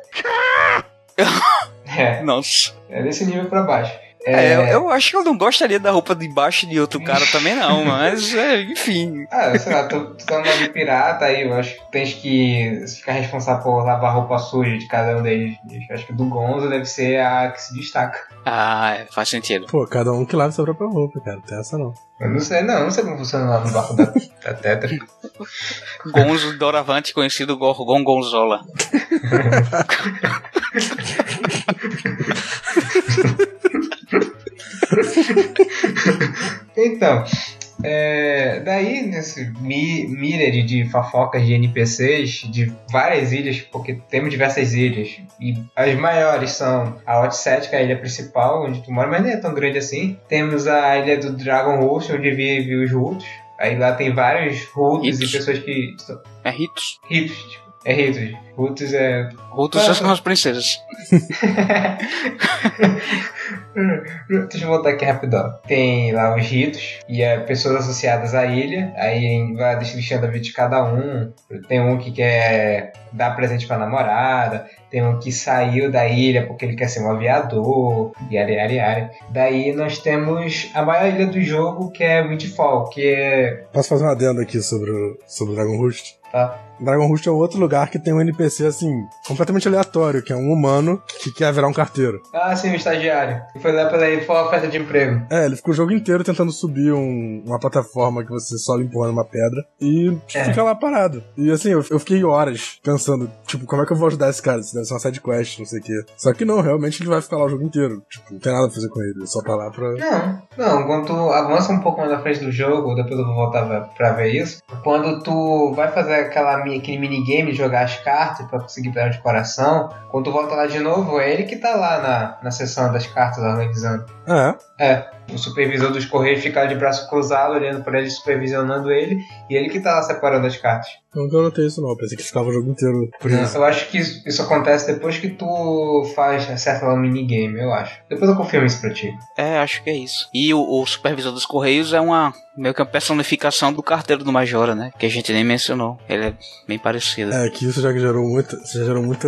B: É,
A: Nossa.
B: é desse nível pra baixo.
A: É, eu, eu acho que eu não gostaria da roupa de baixo de outro cara também, não, mas é, enfim.
B: Ah, sei lá, tu, tu tá numa de pirata aí, eu acho que tens que ficar responsável por lavar a roupa suja de cada um deles. Eu acho que do Gonzo deve ser a que se destaca.
A: Ah, é, faz sentido.
C: Pô, cada um que lava sua própria roupa, cara. Não tem essa não.
B: Eu não sei, não, não sei como funciona lá no barco da, da Tetra.
A: Gonzo Doravante, conhecido Gorgon Gonzola.
B: Então, é, daí nesse mi- myriad de fofocas de NPCs de várias ilhas, porque temos diversas ilhas, e as maiores são a Outset, que é a ilha principal, onde tu mora, mas nem é tão grande assim. Temos a ilha do Dragon Host, onde vivem os Rutos. Aí lá tem vários Rutos e pessoas que.
A: É Ritos.
B: Ritos, é Ritos. Rutos é
A: Rutos
B: Ah.
A: são as princesas.
B: Deixa eu voltar aqui rapidão. Tem lá os ritos e é, pessoas associadas à ilha. Aí vai destrinchando a vida de cada um. Tem um que quer dar presente pra namorada. Tem um que saiu da ilha porque ele quer ser um aviador. Yara, yara, yara. Daí nós temos a maior ilha do jogo que é Windfall, que é.
C: Posso fazer uma adenda aqui sobre o, sobre o Dragon Roost?
B: Tá?
C: Dragon Roost é outro lugar que tem um NPC, assim, completamente aleatório, que é um humano que quer virar um carteiro.
B: Ah, sim, o estagiário. Que foi lá pela foi uma oferta de emprego.
C: É, ele fica o jogo inteiro tentando subir um- uma plataforma que você sobe empurrando uma pedra e
B: É.
C: fica lá parado. E assim, eu, eu fiquei horas pensando, tipo, como é que eu vou ajudar esse cara? Isso deve ser uma side quest, não sei o quê. Só que não, realmente ele vai ficar lá o jogo inteiro. Tipo, não tem nada a fazer com ele, ele só tá lá pra.
B: Não, não, quando tu avança um pouco mais na frente do jogo, depois eu vou voltar pra, ver isso. Quando tu vai fazer aquela, aquele minigame de jogar as cartas pra conseguir pegar de coração, quando tu volta lá de novo, é ele que tá lá na, na sessão das cartas organizando.
C: É,
B: É, o supervisor dos Correios fica de braço cruzado, olhando pra ele, supervisionando ele, e ele que tá lá separando as cartas.
C: eu nunca notei isso não, eu pensei que ficava o jogo inteiro por isso.
B: Eu acho que isso, acontece depois que tu faz, acerta lá um minigame, eu acho. Depois eu confirmo isso pra ti.
A: É, acho que é isso. E o, o supervisor dos Correios é uma meio que uma personificação do carteiro do Majora, né? Que a gente nem mencionou. Ele é bem parecido.
C: É, que isso já gerou muita, isso já gerou muita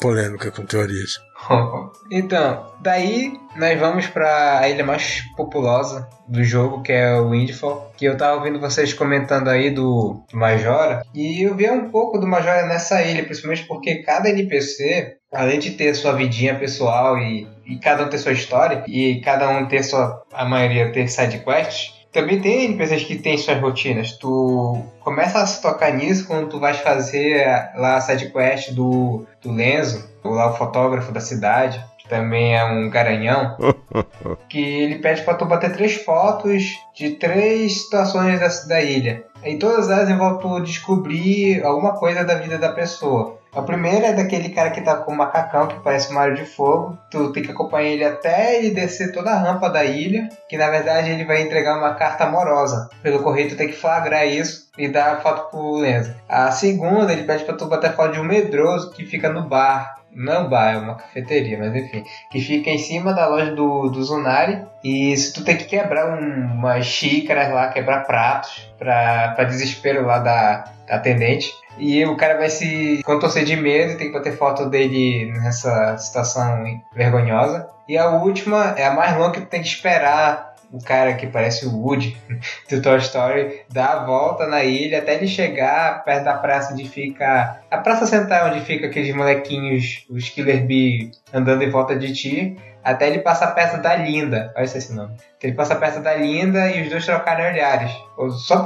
C: polêmica com teorias.
B: Então, daí nós vamos pra a ilha mais populosa do jogo, que é o Windfall. Que eu tava ouvindo vocês comentando aí do, do Majora. E eu vi um pouco do Majora nessa ilha, principalmente porque cada NPC, além de ter sua vidinha pessoal e, e cada um ter sua história, e cada um ter sua. a maioria ter side quests. Também tem NPCs que tem suas rotinas. Tu começa a se tocar nisso quando tu vais fazer lá a side quest do, do Lenzo, o lá o fotógrafo da cidade, que também é um garanhão, que ele pede pra tu bater três fotos de três situações da, da ilha. E todas elas envolvem tu descobrir alguma coisa da vida da pessoa. A primeira é daquele cara que tá com um macacão que parece um Mario de Fogo. Tu tem que acompanhar ele até ele descer toda a rampa da ilha, que na verdade ele vai entregar uma carta amorosa. Pelo correio tu tem que flagrar isso e dar foto pro Lenzo. A segunda ele pede pra tu bater foto de um medroso que fica no bar. Não é bar, é uma cafeteria, mas enfim. Que fica em cima da loja do, do Zunari. E se tu tem que quebrar um, umas xícaras lá, quebrar pratos, pra, pra desespero lá da, da atendente. E o cara vai se contorcer de medo e tem que bater foto dele nessa situação vergonhosa. E a última é a mais longa que tu tem que esperar o cara que parece o Woody do Toy Story dar a volta na ilha até ele chegar perto da praça onde fica. A praça central onde fica aqueles molequinhos, os Killer Bee, andando em volta de ti. Até ele passar perto da Linda. Olha esse nome. Ele passa perto da Linda e os dois trocarem olhares. Só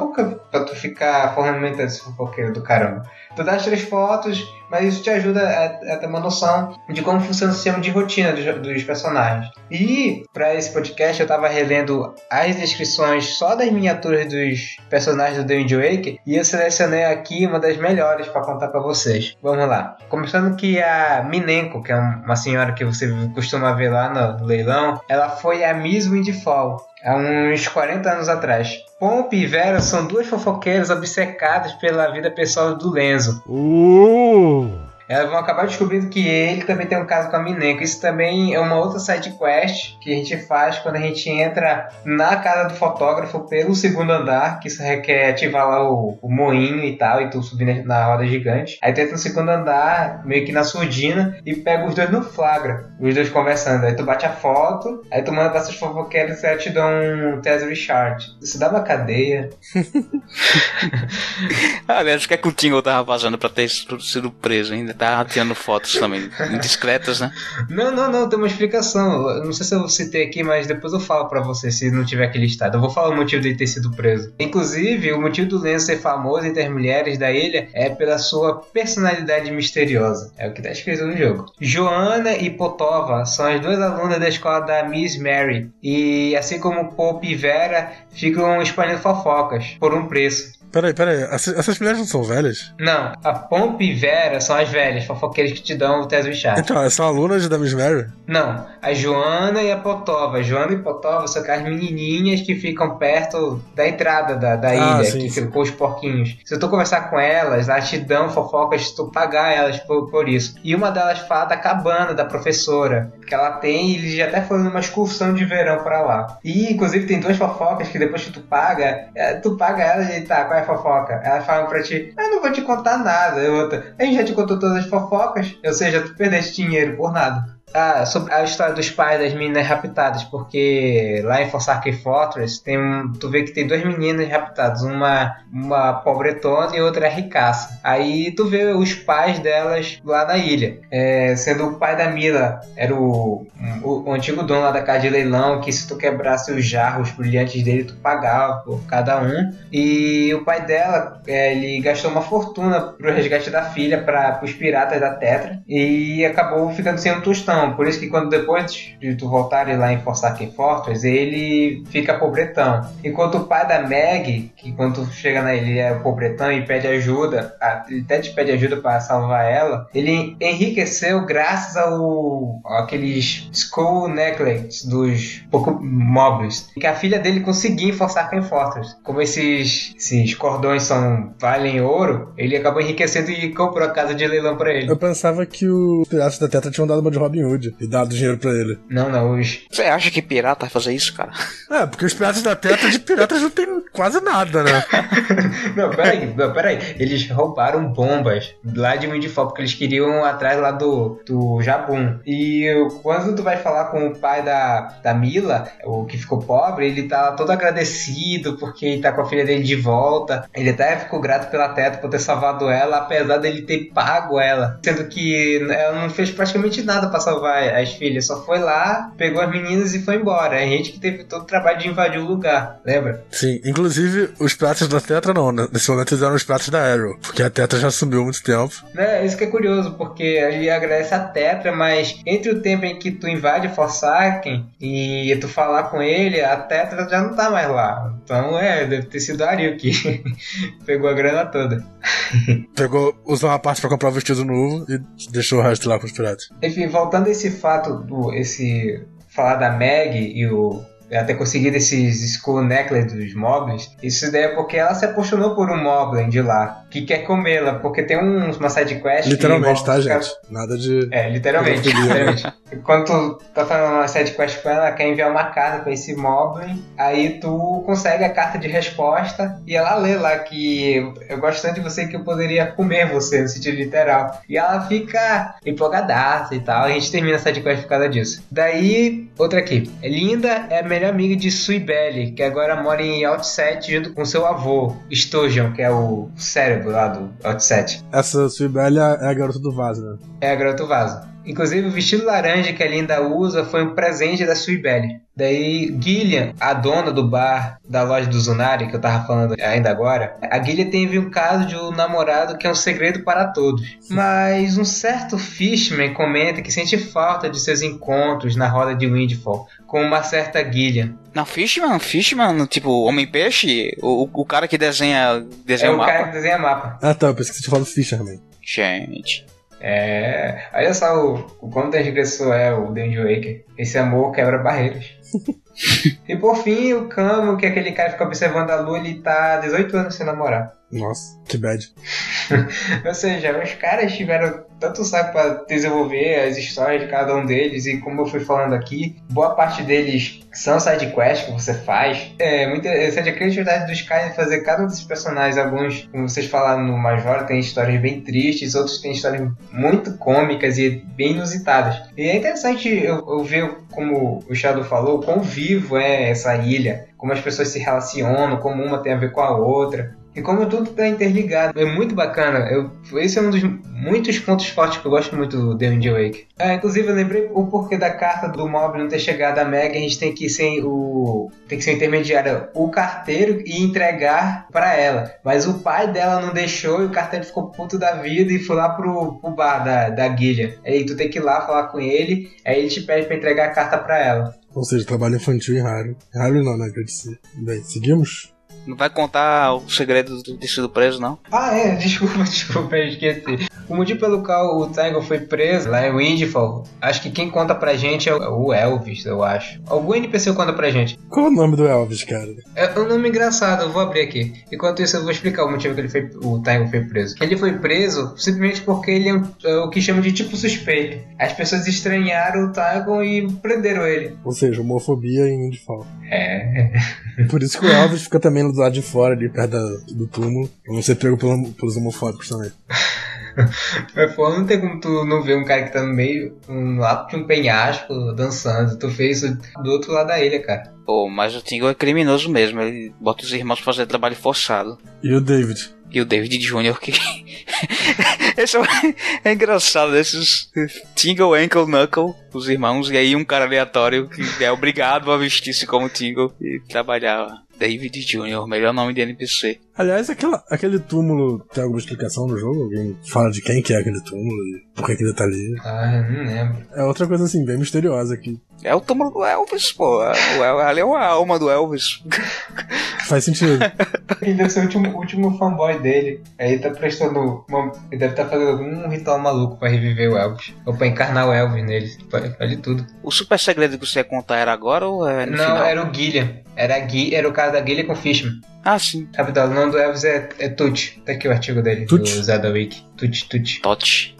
B: pra, tu ficar fomentando esse fofoqueiro do caramba. Tu dá as três fotos, mas isso te ajuda a, a ter uma noção de como funciona o sistema de rotina dos, dos personagens. E para esse podcast eu tava relendo as descrições só das miniaturas dos personagens do The Wind Waker e eu selecionei aqui uma das melhores para contar para vocês. Vamos lá. Começando que a Minenko, que é uma senhora que você costuma ver lá no leilão, ela foi a Miss Windfall há uns 40 anos atrás. Pomp e Vera são duas fofoqueiras obcecadas pela vida pessoal do Lenzo.
D: Uh!
B: Elas vão acabar descobrindo que ele também tem um caso com a Mineko. Isso também é uma outra side quest que a gente faz quando a gente entra na casa do fotógrafo pelo segundo andar, que isso requer ativar lá o, o moinho e tal, e tu subir na roda gigante. Aí tu entra no segundo andar, meio que na surdina, e pega os dois no flagra, os dois conversando. Aí tu bate a foto, aí tu manda pra essas fofoqueiras e elas te dão um Tess Richard. Isso dá uma cadeia.
A: Aliás, acho que é que o Tingle tava vazando pra ter sido preso ainda. Tava tirando fotos também, indiscretas, né?
B: Não, não, não, tem uma explicação. Eu não sei se eu citei aqui, mas depois eu falo pra você se não tiver aquele estado. Eu vou falar o motivo dele ter sido preso. Inclusive, o motivo do Lenço ser famoso entre as mulheres da ilha é pela sua personalidade misteriosa. É o que tá escrito no jogo. Joana e Potova são as duas alunas da escola da Miss Mary. E assim como Pope e Vera, ficam espalhando fofocas por um preço.
C: Peraí, peraí. Essas, essas mulheres não são velhas?
B: Não, a Pomp e Vera são as velhas, fofoqueiras que te dão o Tesla Chá.
C: Então, elas são alunas da Miss Mary?
B: Não, a Joana e a Potova. A Joana e Potova são aquelas menininhas que ficam perto da entrada da, da ah, ilha, sim, que sim. ficam com os porquinhos. Se tu conversar com elas, elas te dão fofocas se tu pagar elas por, por isso. E uma delas fala da cabana da professora, que ela tem, e eles já até foram numa excursão de verão para lá. E, inclusive, tem duas fofocas que depois que tu paga, é, tu paga elas e tá, qual é a fofoca? Elas falam pra ti, eu não vou te contar nada. Eu, a gente já te contou todas as fofocas, ou seja, tu perdeste dinheiro por nada. Ah, sobre a história dos pais das meninas raptadas, porque lá em Forsaken Fortress tem um, tu vê que tem duas meninas raptadas, uma uma pobretona e outra ricaça. Aí tu vê os pais delas lá na ilha, é, sendo o pai da Mila era o, o, o, antigo dono lá da casa de leilão, que se tu quebrasse os jarros brilhantes dele tu pagava por cada um. E o pai dela, é, ele gastou uma fortuna pro resgate da filha para os piratas da Tetra e acabou ficando sem um tostão não, por isso que quando depois de tu voltares lá em Forsaken Fortress, ele fica pobretão. Enquanto o pai da Meg, que quando tu chega na ele é pobretão e pede ajuda, ele até te pede ajuda para salvar ela, ele enriqueceu graças ao aqueles Skull Necklaces dos Moblins, que a filha dele conseguiu em Forsaken Fortress. Como esses, esses cordões são valem ouro, ele acabou enriquecendo e comprou a casa de leilão para ele.
C: Eu pensava que os piratas da Tetra tinham dado uma de Robin Hood E dado dinheiro pra ele.
B: Não, não, hoje.
A: Você acha que pirata vai fazer isso, cara?
C: É, porque os piratas da Tetra de piratas não tem quase nada, né?
B: não, peraí, não, peraí. Eles roubaram bombas lá de Windfall, porque eles queriam atrás lá do, do Jabum. E quando tu vai falar com o pai da, da Mila, o que ficou pobre, ele tá todo agradecido porque ele tá com a filha dele de volta. Ele até ficou grato pela Tetra por ter salvado ela, apesar dele ter pago ela. Sendo que ela não fez praticamente nada pra salvar salvar as filhas, só foi lá, pegou as meninas e foi embora. A gente que teve todo o trabalho de invadir o lugar, lembra?
C: Sim, inclusive os pratos da Tetra não, né? Nesse momento eles eram os pratos da Arrow, porque a Tetra já sumiu há muito tempo.
B: É, isso que é curioso, porque ele agradece a Tetra, mas entre o tempo em que tu invade Forsaken e tu falar com ele, a Tetra já não tá mais lá. Então é, deve ter sido a Ariel que pegou a grana toda.
C: Pegou, usou uma parte para comprar um vestido novo e deixou o resto lá com os piratas.
B: Enfim, voltando esse fato do esse falar da Meg e o até conseguir esses Skull Necklace dos Moblins, isso daí é porque ela se apaixonou por um Moblin de lá, que quer comê-la, porque tem uns, uma side quest
C: Literalmente, tá, gente? Nada de...
B: É, literalmente, literalmente. Quando tu tá fazendo uma side quest com ela, ela quer enviar uma carta pra esse Moblin, aí tu consegue a carta de resposta e ela lê lá que eu gosto tanto de você que eu poderia comer você, no sentido literal. E ela fica empolgadaça e tal, a gente termina a side quest por causa disso. Daí, outra aqui. Linda é a melhor amiga de Suibeli, que agora mora em Outset junto com seu avô, Sturgeon, que é o cérebro lá do Outset.
C: Essa Suibeli é a garota do vaso, né?
B: É a garota do vaso. Inclusive, o vestido laranja que a Linda usa foi um presente da Suibeli. Daí, Gillian, a dona do bar da loja do Zunari, que eu tava falando ainda agora, a Gillian teve um caso de um namorado que é um segredo para todos. Mas um certo Fishman comenta que sente falta de seus encontros na roda de Windfall com uma certa Gillian.
A: Não, Fishman? Fishman, tipo, Homem-Peixe? O, o cara que desenha, desenha
B: é
A: o mapa?
B: É o cara que desenha mapa.
C: Ah tá, eu pensei que você tinha falado Fisherman.
A: Gente...
B: É. Olha só o, o quão transgressor é o Danger Waker. Esse amor quebra barreiras. e por fim, o Camo, que é aquele cara que fica observando a lua, ele tá 18 anos sem namorar.
C: Nossa, que bad.
B: Ou seja, os caras tiveram tanto saco para desenvolver as histórias de cada um deles e como eu fui falando aqui, boa parte deles são side quests que você faz. É muito interessante a criatividade dos caras em fazer cada um desses personagens. Alguns, como vocês falaram no Major, tem histórias bem tristes, outros têm histórias muito cômicas e bem inusitadas. E é interessante eu, eu ver, como o Shadow falou, quão vivo é essa ilha, como as pessoas se relacionam, como uma tem a ver com a outra. E como tudo está interligado, é muito bacana. Eu, esse é um dos muitos pontos fortes que eu gosto muito do The Wind Wake. Ah, inclusive, eu lembrei o porquê da carta do Mob não ter chegado a Meg. A gente tem que ser o tem que ser o intermediário, o carteiro e entregar para ela. Mas o pai dela não deixou e o carteiro ficou puto da vida e foi lá pro, pro bar da, da guilha. Aí tu tem que ir lá falar com ele. Aí ele te pede para entregar a carta para ela.
C: Ou seja, trabalho infantil e raro. Raro não, né? Bem, seguimos?
A: Não vai contar o segredo de ter sido preso, não?
B: Ah, é, desculpa, desculpa, eu esqueci. O motivo pelo qual o Tiger foi preso lá em Windfall, acho que quem conta pra gente é o Elvis, eu acho. Algum NPC conta pra gente.
C: Qual é o nome do Elvis, cara?
B: É um nome engraçado, eu vou abrir aqui. Enquanto isso, eu vou explicar o motivo que ele foi, o Tiger foi preso. Ele foi preso simplesmente porque ele é, é o que chama de tipo suspeito. As pessoas estranharam o Tiger e prenderam ele.
C: Ou seja, homofobia em Windfall.
B: É.
C: Por isso que o Elvis fica também do lado de fora, ali perto da, do túmulo, pra não ser pego pelo, pelos homofóbicos também.
B: Mas pô, não tem como tu não ver um cara que tá no meio, um lado de um penhasco, dançando. Tu fez isso do outro lado da ilha, cara.
A: Pô, mas o Tingle é criminoso mesmo. Ele bota os irmãos pra fazer trabalho forçado.
C: E o David?
A: E o David Jr. que. Esse é, é engraçado, esses Tingle, Ankle, Knuckle, os irmãos, e aí um cara aleatório que é obrigado a vestir-se como Tingle e trabalhar. David Jr., melhor nome de NPC.
C: Aliás, aquela, aquele túmulo tem alguma explicação no jogo? Alguém fala de quem que é aquele túmulo e por que, que ele tá ali?
B: Ah, não lembro.
C: É outra coisa assim, bem misteriosa aqui.
A: É o túmulo do Elvis, pô. O ali é a alma do Elvis.
C: Faz sentido.
B: ele deve ser o último, último fanboy dele. Aí ele tá prestando. Uma, ele deve estar tá fazendo algum ritual maluco pra reviver o Elvis. Ou pra encarnar o Elvis nele. Faz de tudo.
A: O super segredo que você ia contar era agora ou é no
B: Não,
A: final?
B: era o Guilherme. Era, Gui, era o cara da Guilherme com Fishman.
A: Ah, sim.
B: Rapidão, o nome do Elvis é, é Tut. Tá aqui o artigo dele,
C: Tut?
B: do Zé da Week. Tut, Tut.
A: Tot.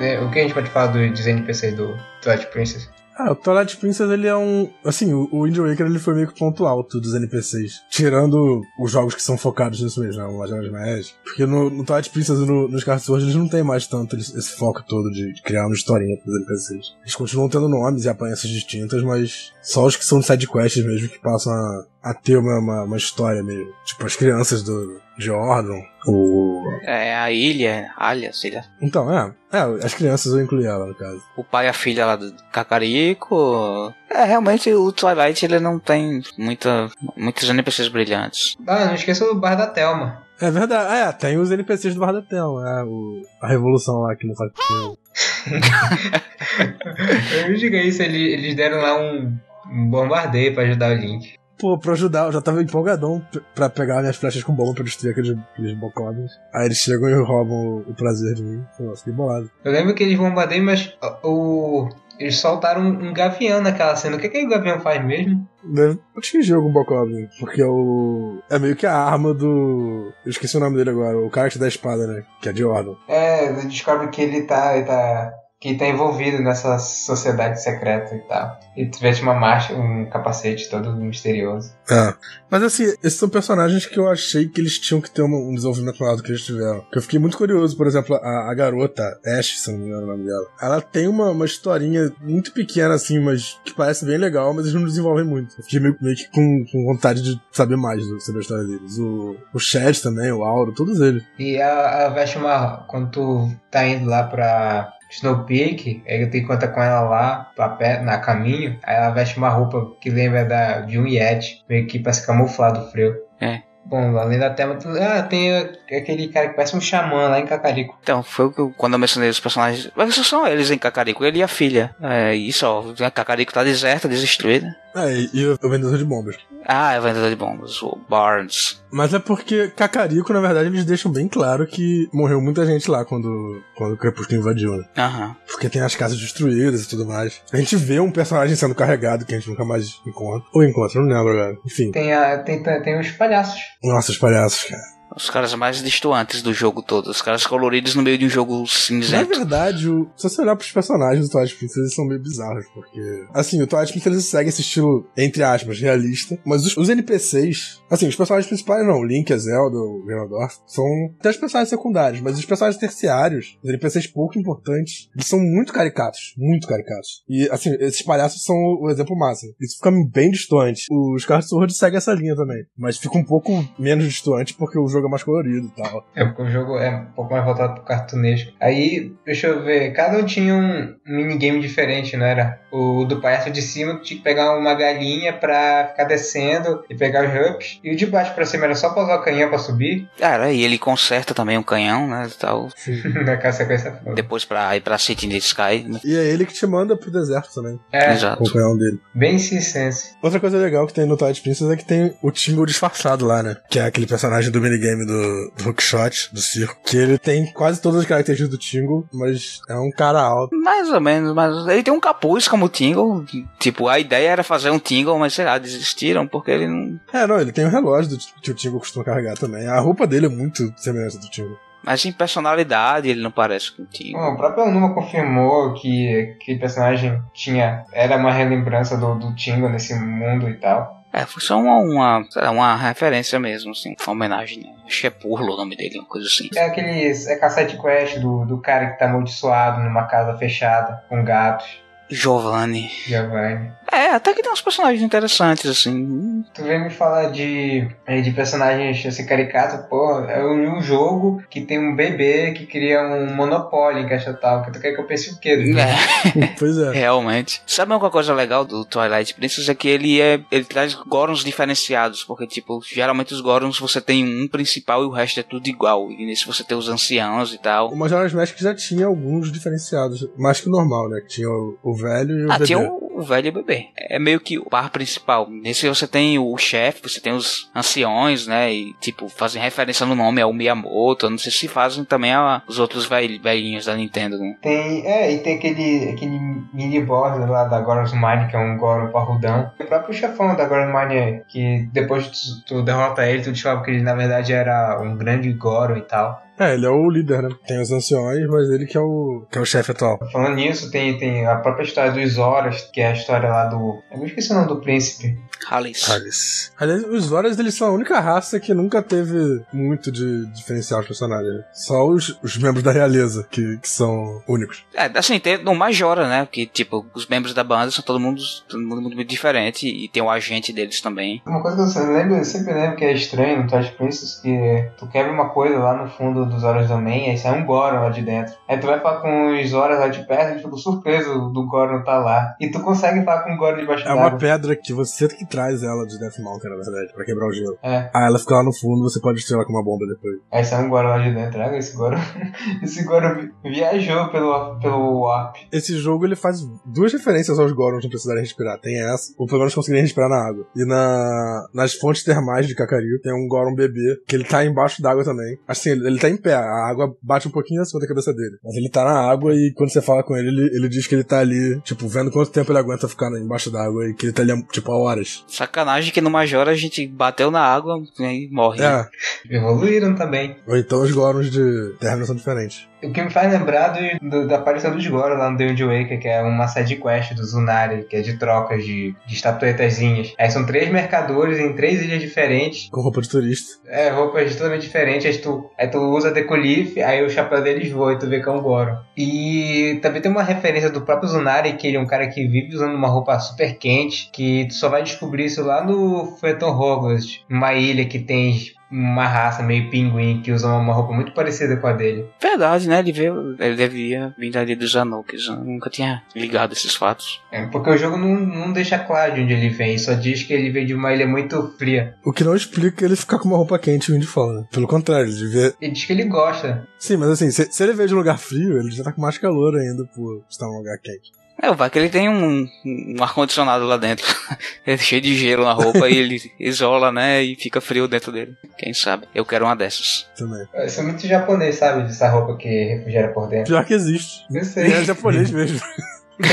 B: É, o que a gente pode falar do, dos NPC do Twilight Princess?
C: Ah, o Twilight Princess, ele é um... Assim, o, Wind Waker, ele foi meio que ponto alto dos NPCs. Tirando os jogos que são focados nisso mesmo, né? O Majora's Mask. Porque no, no Twilight Princess e no, no Skyward Sword, eles não tem mais tanto esse, foco todo de, de criar uma historinha pros NPCs. Eles continuam tendo nomes e aparências distintas, mas só os que são sidequests mesmo que passam a, a ter uma, uma, uma história mesmo. Tipo, as crianças do, de Ordon, o...
A: É a ilha, Alha, sei lá.
C: Então, é. É, as crianças eu incluí ela, no caso.
A: O pai e a filha lá do Cacarico. É, realmente o Twilight ele não tem muita, muitos NPCs brilhantes.
B: Ah, não esqueça do Bar da Thelma.
C: É verdade. É, tem os NPCs do Bar da Thelma, é, o, a revolução lá que não faz
B: Eu me diga isso, eles, eles deram lá um, um bombardeio pra ajudar o Link.
C: Pô, pra ajudar, eu já tava empolgadão pra pegar minhas flechas com bomba pra destruir aqueles, aqueles. Aí eles chegam e roubam o, prazer de mim. Pô, fiquei bolado.
B: Eu lembro que eles bombardeiam, mas o, eles soltaram um, gavião naquela cena. O que, que o gavião faz mesmo?
C: Deve atingir algum bocob, porque é o. É meio que a arma do. Eu esqueci o nome dele agora, o cara que dá a espada, né? Que é de Ordon.
B: É, descobre que ele tá, ele tá. Que tá envolvido nessa sociedade secreta e tal. E veste uma marcha, um capacete todo misterioso.
C: É. Mas assim, esses são personagens que eu achei que eles tinham que ter um desenvolvimento maior do que eles tiveram. Porque eu fiquei muito curioso, por exemplo, a, a garota, Ash, se não me engano o nome dela. Ela tem uma, uma historinha muito pequena, assim, mas que parece bem legal, mas eles não desenvolvem muito. Eu fiquei meio, meio que com, com vontade de saber mais sobre a história deles. O, o Chad também, o Auro, todos eles.
B: E ela, ela veste uma. Quando tu tá indo lá pra Snow Peak, aí tu encontra com ela lá, pé, na caminho, aí ela veste uma roupa que lembra da, de um Yeti, meio que pra se camuflar do frio.
A: É.
B: Bom, além da tema, tu, ah, tem aquele cara que parece um xamã lá em Cacarico.
A: Então, foi o que eu, quando eu mencionei os personagens. Mas só são eles em Cacarico, ele e a filha. É isso, ó. A Cacarico tá deserta, destruída.
C: É, e, e o vendedor de bombas.
A: Ah, é o vendedor de bombas, o Barnes.
C: Mas é porque Cacarico, na verdade, eles deixam bem claro que morreu muita gente lá quando, quando o Crepúsculo invadiu, né?
A: Aham.
C: Porque tem as casas destruídas e tudo mais. A gente vê um personagem sendo carregado que a gente nunca mais encontra. Ou encontra, não lembro agora. Enfim.
B: Tem, a, tem, tem os palhaços.
C: Nossa, os palhaços, cara.
A: Os caras mais distantes do jogo todo. Os caras coloridos no meio de um jogo
C: Na
A: cinzento.
C: verdade, o- se você olhar pros personagens do Twilight Princess, eles são meio bizarros, porque... Assim, o Twilight Princess segue esse estilo, entre aspas, realista, mas os, os NPCs... Assim, os personagens principais não, o Link, a Zelda, o Ganondorf, são até os personagens secundários, mas os personagens terciários, os NPCs pouco importantes, eles são muito caricatos, muito caricatos. E, assim, esses palhaços são o exemplo máximo. Isso fica bem distante. Os Skyward Sword seguem essa linha também, mas fica um pouco menos distante porque o jogo é mais colorido e tal.
B: É porque o jogo é um pouco mais voltado pro cartunesco. Aí, deixa eu ver, cada um tinha um minigame diferente, não era? O do palhaço de cima tinha que pegar uma galinha pra ficar descendo e pegar os hubs. E o de baixo pra cima era só pra usar o canhão pra subir.
A: Cara, e ele conserta também um canhão, né? Tal.
B: Naquela sequência foda.
A: Depois pra ir pra City in the Sky. Né?
C: E é ele que te manda pro deserto também,
B: É,
A: Exato.
C: com o canhão dele.
B: bem circense.
C: Outra coisa legal que tem no Twilight Princess é que tem o Tingle disfarçado lá, né? Que é aquele personagem do minigame do, do Hookshot, do circo. Que ele tem quase todas as características do Tingle, mas é um cara alto.
A: Mais ou menos, mas ele tem um capuz como o Tingle. Tipo, a ideia era fazer um Tingle, mas sei lá, desistiram porque ele não.
C: É, não, ele tem o relógio do, que o Tingle costuma carregar também. A roupa dele é muito semelhante do Tingle.
A: Mas em personalidade ele não parece com o Tingle.
B: Bom, o próprio Numa confirmou que aquele personagem tinha era uma relembrança do, do Tingo nesse mundo e tal.
A: É, foi só uma, uma, uma referência mesmo, assim, uma homenagem, né? Acho que é Purlo o nome dele, uma coisa assim.
B: É aquele é cassete quest do, do cara que tá amaldiçoado numa casa fechada com gatos.
A: Giovanni.
B: Giovanni.
A: É, até que tem uns personagens interessantes, assim.
B: Tu vem me falar de, eh, de personagens assim, caricato, pô, é um jogo que tem um bebê que cria um monopólio em caixa tal. Que tu quer que eu pense o quê? do jogo?
A: É,
C: pois é.
A: realmente. Sabe uma coisa legal do Twilight Princess? É que ele é. Ele traz Gorons diferenciados. Porque, tipo, geralmente os Gorons você tem um principal e o resto é tudo igual. E nesse você tem os anciãos e tal.
C: O Majora's Mask já tinha alguns diferenciados, mais que o normal, né? Que tinha o, o velho e o
A: Ah,
C: bebê.
A: tinha o, o velho e o bebê. É meio que o par principal. Nesse você tem o chefe, você tem os anciões, né? E, tipo, fazem referência no nome ao Miyamoto. Eu não sei se fazem também a- os outros velh- velhinhos da Nintendo, né?
B: Tem, é, e tem aquele, aquele mini boss lá da Goron's Mine, que é um Goron parrudão. O próprio chefão da Goron's Mine, que depois tu, tu derrota ele, tu descobre que ele na verdade era um grande Goron e tal.
C: É, ele é o líder, né? Tem os anciões, mas ele que é o, que é o chefe atual.
B: Falando nisso, tem, tem a própria história dos Horas, que é a história lá do. Eu esqueci o nome do príncipe.
A: Alice.
C: Aliás, os Zoras, eles são a única raça que nunca teve muito de diferenciar os personagens. Só os, os membros da realeza que, que são únicos.
A: É, assim, tem no Majora, né? Que, tipo, os membros da banda são todo mundo, todo mundo muito, muito diferente. E tem o agente deles também.
B: Uma coisa que eu sempre lembro, eu sempre lembro que é estranho no Twilight Princess, que tu quebra uma coisa lá no fundo dos Horas Domain, aí sai um Goron lá de dentro. Aí tu vai falar com os Horas lá de perto e fica surpreso do Goron tá lá. E tu consegue falar com o Goron debaixo
C: É uma
B: d'água.
C: pedra que você que traz ela de Death Mountain, na verdade, pra quebrar o gelo.
B: É,
C: Ah, ela fica lá no fundo, você pode destruir ela com uma bomba depois.
B: aí sai um Goron lá de dentro. Ah, esse Goron, esse Goron vi- viajou pelo, pelo Warp.
C: Esse jogo ele faz duas referências aos Gorons não precisarem respirar. Tem essa, ou pelo menos conseguirem respirar na água. E na, nas fontes termais de Kakariko tem um Goron bebê, que ele tá embaixo d'água também. Assim, ele, ele tá em pé, a água bate um pouquinho acima da cabeça dele. Mas ele tá na água e quando você fala com ele, ele, ele diz que ele tá ali, tipo, vendo quanto tempo ele aguenta ficar embaixo d'água e que ele tá ali, tipo, há horas.
A: Sacanagem que no Majora a gente bateu na água e morre. né?
C: É,
B: Evoluíram também.
C: ou então os Gorons de Terra são diferentes.
B: O que me faz lembrar do, do- da aparição dos Goron lá no The Wind Waker, que é uma side quest do Zunari, que é de trocas de, de estatuetazinhas. Aí são três mercadores em três ilhas diferentes.
C: Com roupa de turista.
B: É, roupas totalmente diferentes. Aí tu, aí tu usa Decolif, aí o chapéu deles voa e tu vê que é um Goron. E também tem uma referência do próprio Zunari, que ele é um cara que vive usando uma roupa super quente, que tu só vai descobrir isso lá no Feton Hogwarts, uma ilha que tem uma raça meio pinguim que usa uma roupa muito parecida com a dele.
A: Verdade, né? Ele veio. Ele devia vir ali dos Anouks. Eu nunca tinha ligado esses fatos.
B: É, porque o jogo não, não deixa claro de onde ele vem, só diz que ele veio de uma ilha muito fria.
C: O que não explica ele ficar com uma roupa quente vindo de fora. né? Pelo contrário, ele devia.
B: Ele diz que ele gosta.
C: Sim, mas assim, se, se ele veio de um lugar frio, ele já tá com mais calor ainda por estar num lugar quente.
A: É, vai que ele tem um, um ar-condicionado lá dentro. ele é cheio de gelo na roupa e ele isola, né? E fica frio dentro dele. Quem sabe? Eu quero uma dessas.
C: Também.
B: Isso é muito japonês, sabe? Dessa roupa que refrigera por dentro.
C: Pior que existe.
B: Eu
C: E
B: sei.
C: é japonês mesmo.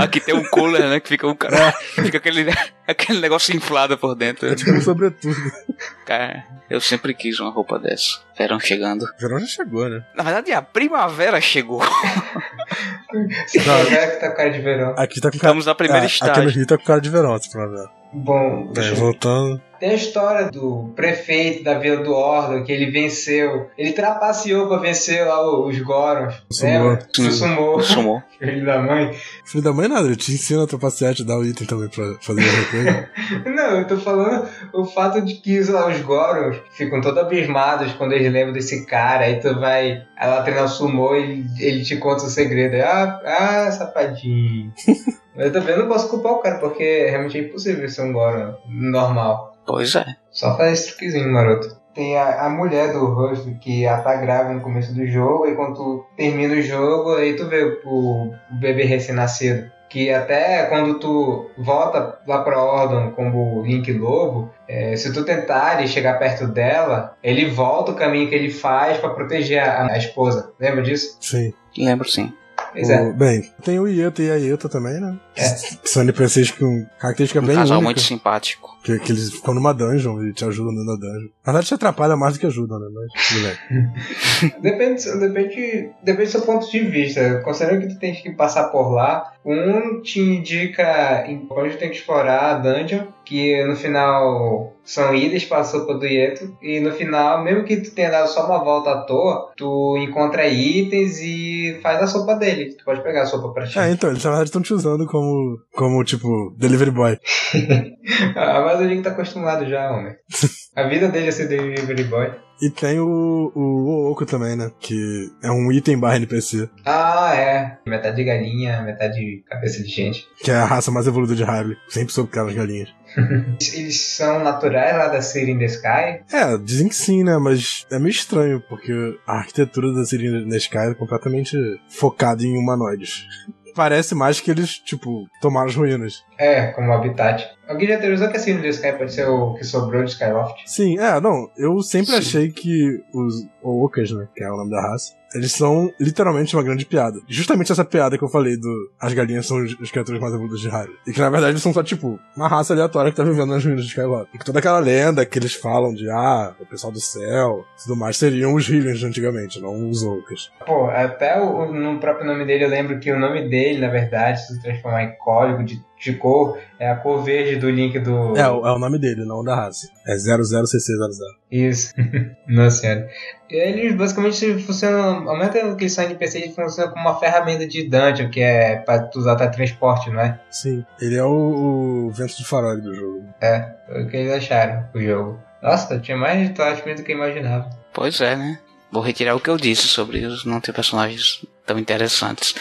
A: Aqui tem um cooler, né? Que fica o cara. Fica aquele, aquele negócio inflado por dentro.
C: É tipo um sobretudo.
A: Cara, eu sempre quis uma roupa dessa. Verão chegando.
C: Verão já chegou, né?
A: Na verdade, a primavera chegou.
B: Esse cara que tá com cara de verão.
C: Aqui tá com cara.
A: Estamos na primeira
C: Ah,
A: estágio.
C: Aqui no Rio tá com cara de verão, essa primavera.
B: Bom,
C: É, voltando.
B: Tem a história do prefeito da Vila do Ordon, que ele venceu. Ele trapaceou pra vencer lá os Gorons. O Sumô.
A: Sumou.
B: Filho da mãe.
C: Filho da mãe nada, ele te ensina a trapacear, te dá o item também pra fazer alguma coisa.
B: Não, eu tô falando o fato de que lá, os Gorons ficam todos abismados quando eles lembram desse cara. Aí tu vai aí lá treinar o Sumô e ele, ele te conta o segredo. Aí, ah, ah, safadinho. Mas eu também não posso culpar o cara, porque realmente é impossível ser um Goron normal.
A: Pois é.
B: Só faz esse truquezinho, maroto. Tem a, a mulher do Rush que ela tá grávida no começo do jogo, e quando tu termina o jogo, aí tu vê o, o bebê recém-nascido. Que até quando tu volta lá pra Ordon como o Link Lobo, é, se tu tentar e chegar perto dela, ele volta o caminho que ele faz pra proteger a, a esposa. Lembra disso?
C: Sim.
A: Lembro sim.
B: Pois é.
C: O- bem, tem o Ieta e a Ieta também, né?
B: É.
C: São NPCs com característica
A: Um
C: bem
A: casal
C: única.
A: muito simpático.
C: Que, que eles ficam numa dungeon e te ajudam dentro da dungeon. Na verdade, te atrapalha mais do que ajuda, né? Mas.
B: Depende, depende, depende do seu ponto de vista. Considerando que tu tem que passar por lá, um te indica em onde tem que explorar a dungeon, que no final são ilhas para a sopa do Yeto, e no final, mesmo que tu tenha dado só uma volta à toa, tu encontra itens e faz a sopa dele. Tu pode pegar a sopa pra ti.
C: É, então, eles na verdade estão te usando como, como, tipo, delivery boy.
B: ah, mas a gente tá acostumado já, homem. A vida dele é ser delivery boy.
C: E tem o, o Ooko também, né? Que é um item barra NPC,
B: Ah, é. Metade galinha, metade cabeça de gente.
C: que é a raça mais evoluída de Hyrule. Sempre soube aquelas galinhas.
B: Eles são naturais lá da City in the Sky.
C: É, dizem que sim, né? Mas é meio estranho, porque a arquitetura da City in the Sky é completamente focada em humanoides. Parece mais que eles, tipo, tomaram as ruínas.
B: É, como habitat. Alguém já teorizou que City in the Sky pode ser o que sobrou de Skyloft?
C: Sim, é, não, eu sempre
A: Sim.
C: achei que os Ookas, né, que é o nome da raça, eles são literalmente uma grande piada. Justamente essa piada que eu falei do as galinhas são os, criaturas mais evoluídas de Hyrule. E que na verdade eles são só, tipo, uma raça aleatória que tá vivendo nas ruínas de Skywalker. E que toda aquela lenda que eles falam de, ah, o pessoal do céu, tudo mais, seriam os Hylians de antigamente, não os Ookas.
B: Pô, até o, no próprio nome dele eu lembro que o nome dele, na verdade, se transformar em código de, de cor, é a cor verde do link do.
C: É, o- é o nome dele, não da raça. É 00CC00.
B: Isso. Nossa senhora. Eles basicamente funcionam. Ao mesmo tempo que eles são NPCs, eles funcionam como uma ferramenta de dungeon, que é pra tu usar pra transporte, não é?
C: Sim, ele é o, o vento de farol do jogo.
B: É, foi o que eles acharam o jogo. Nossa, tinha mais attachment do que eu imaginava.
A: Pois é, né? Vou retirar o que eu disse sobre os não ter personagens tão interessantes.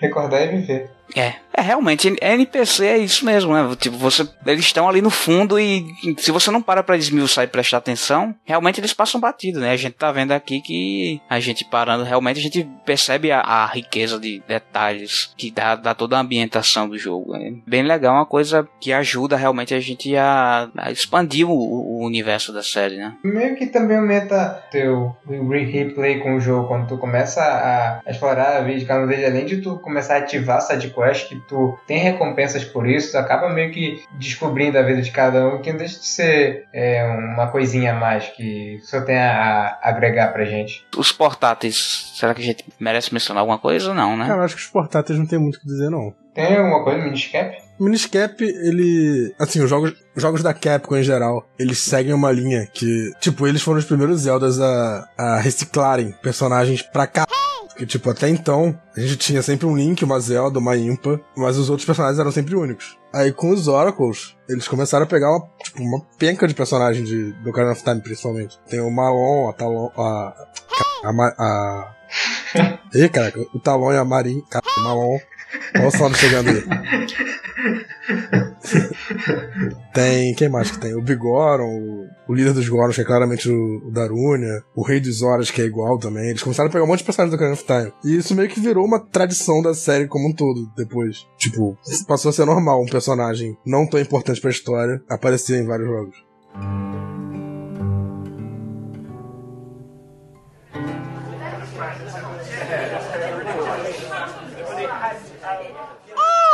B: Recordar e viver.
A: É, é realmente, NPC é isso mesmo, né? Tipo, você, eles estão ali no fundo e se você não para pra desmiuçar e prestar atenção, realmente eles passam batido, né? A gente tá vendo aqui que a gente parando, realmente a gente percebe a, a riqueza de detalhes que dá, dá toda a ambientação do jogo. É bem legal, uma coisa que ajuda realmente a gente a, a expandir o, o universo da série, né?
B: Meio que também aumenta teu re- replay com o jogo quando tu começa a, explorar a vida de cada deles, além de tu começar a ativar sidequest, que tu tem recompensas por isso, tu acaba meio que descobrindo a vida de cada um, que não deixa de ser é, uma coisinha a mais que só tem a, a agregar pra gente.
A: Os portáteis, será que a gente merece mencionar alguma coisa? Não, né?
C: Cara, eu acho que os portáteis não tem muito o que dizer, não.
B: Tem alguma coisa no Miniscap?
C: O Miniscap, ele. Assim, os jogos, os jogos da Capcom em geral, eles seguem uma linha que. Tipo, eles foram os primeiros Zeldas a, a reciclarem personagens pra cá. Porque, tipo, até então, a gente tinha sempre um Link, uma Zelda, uma Impa, mas os outros personagens eram sempre únicos. Aí com os Oracles, eles começaram a pegar uma, tipo, uma penca de personagens de, do Ocarina of Time, principalmente. Tem o Malon, a Talon, a. A. Ma- a... Ih, caraca, o Talon e a Marin. Cara, o Malon. Olha o sono chegando aí. tem. Quem mais que tem? O Bigoron, o, o líder dos Gorons, que é claramente o, o Darunia, o Rei dos Horas, que é igual também. Eles começaram a pegar um monte de personagens do Ocarina of Time. E isso meio que virou uma tradição da série como um todo, depois. Tipo, passou a ser normal um personagem não tão importante pra história aparecer em vários jogos.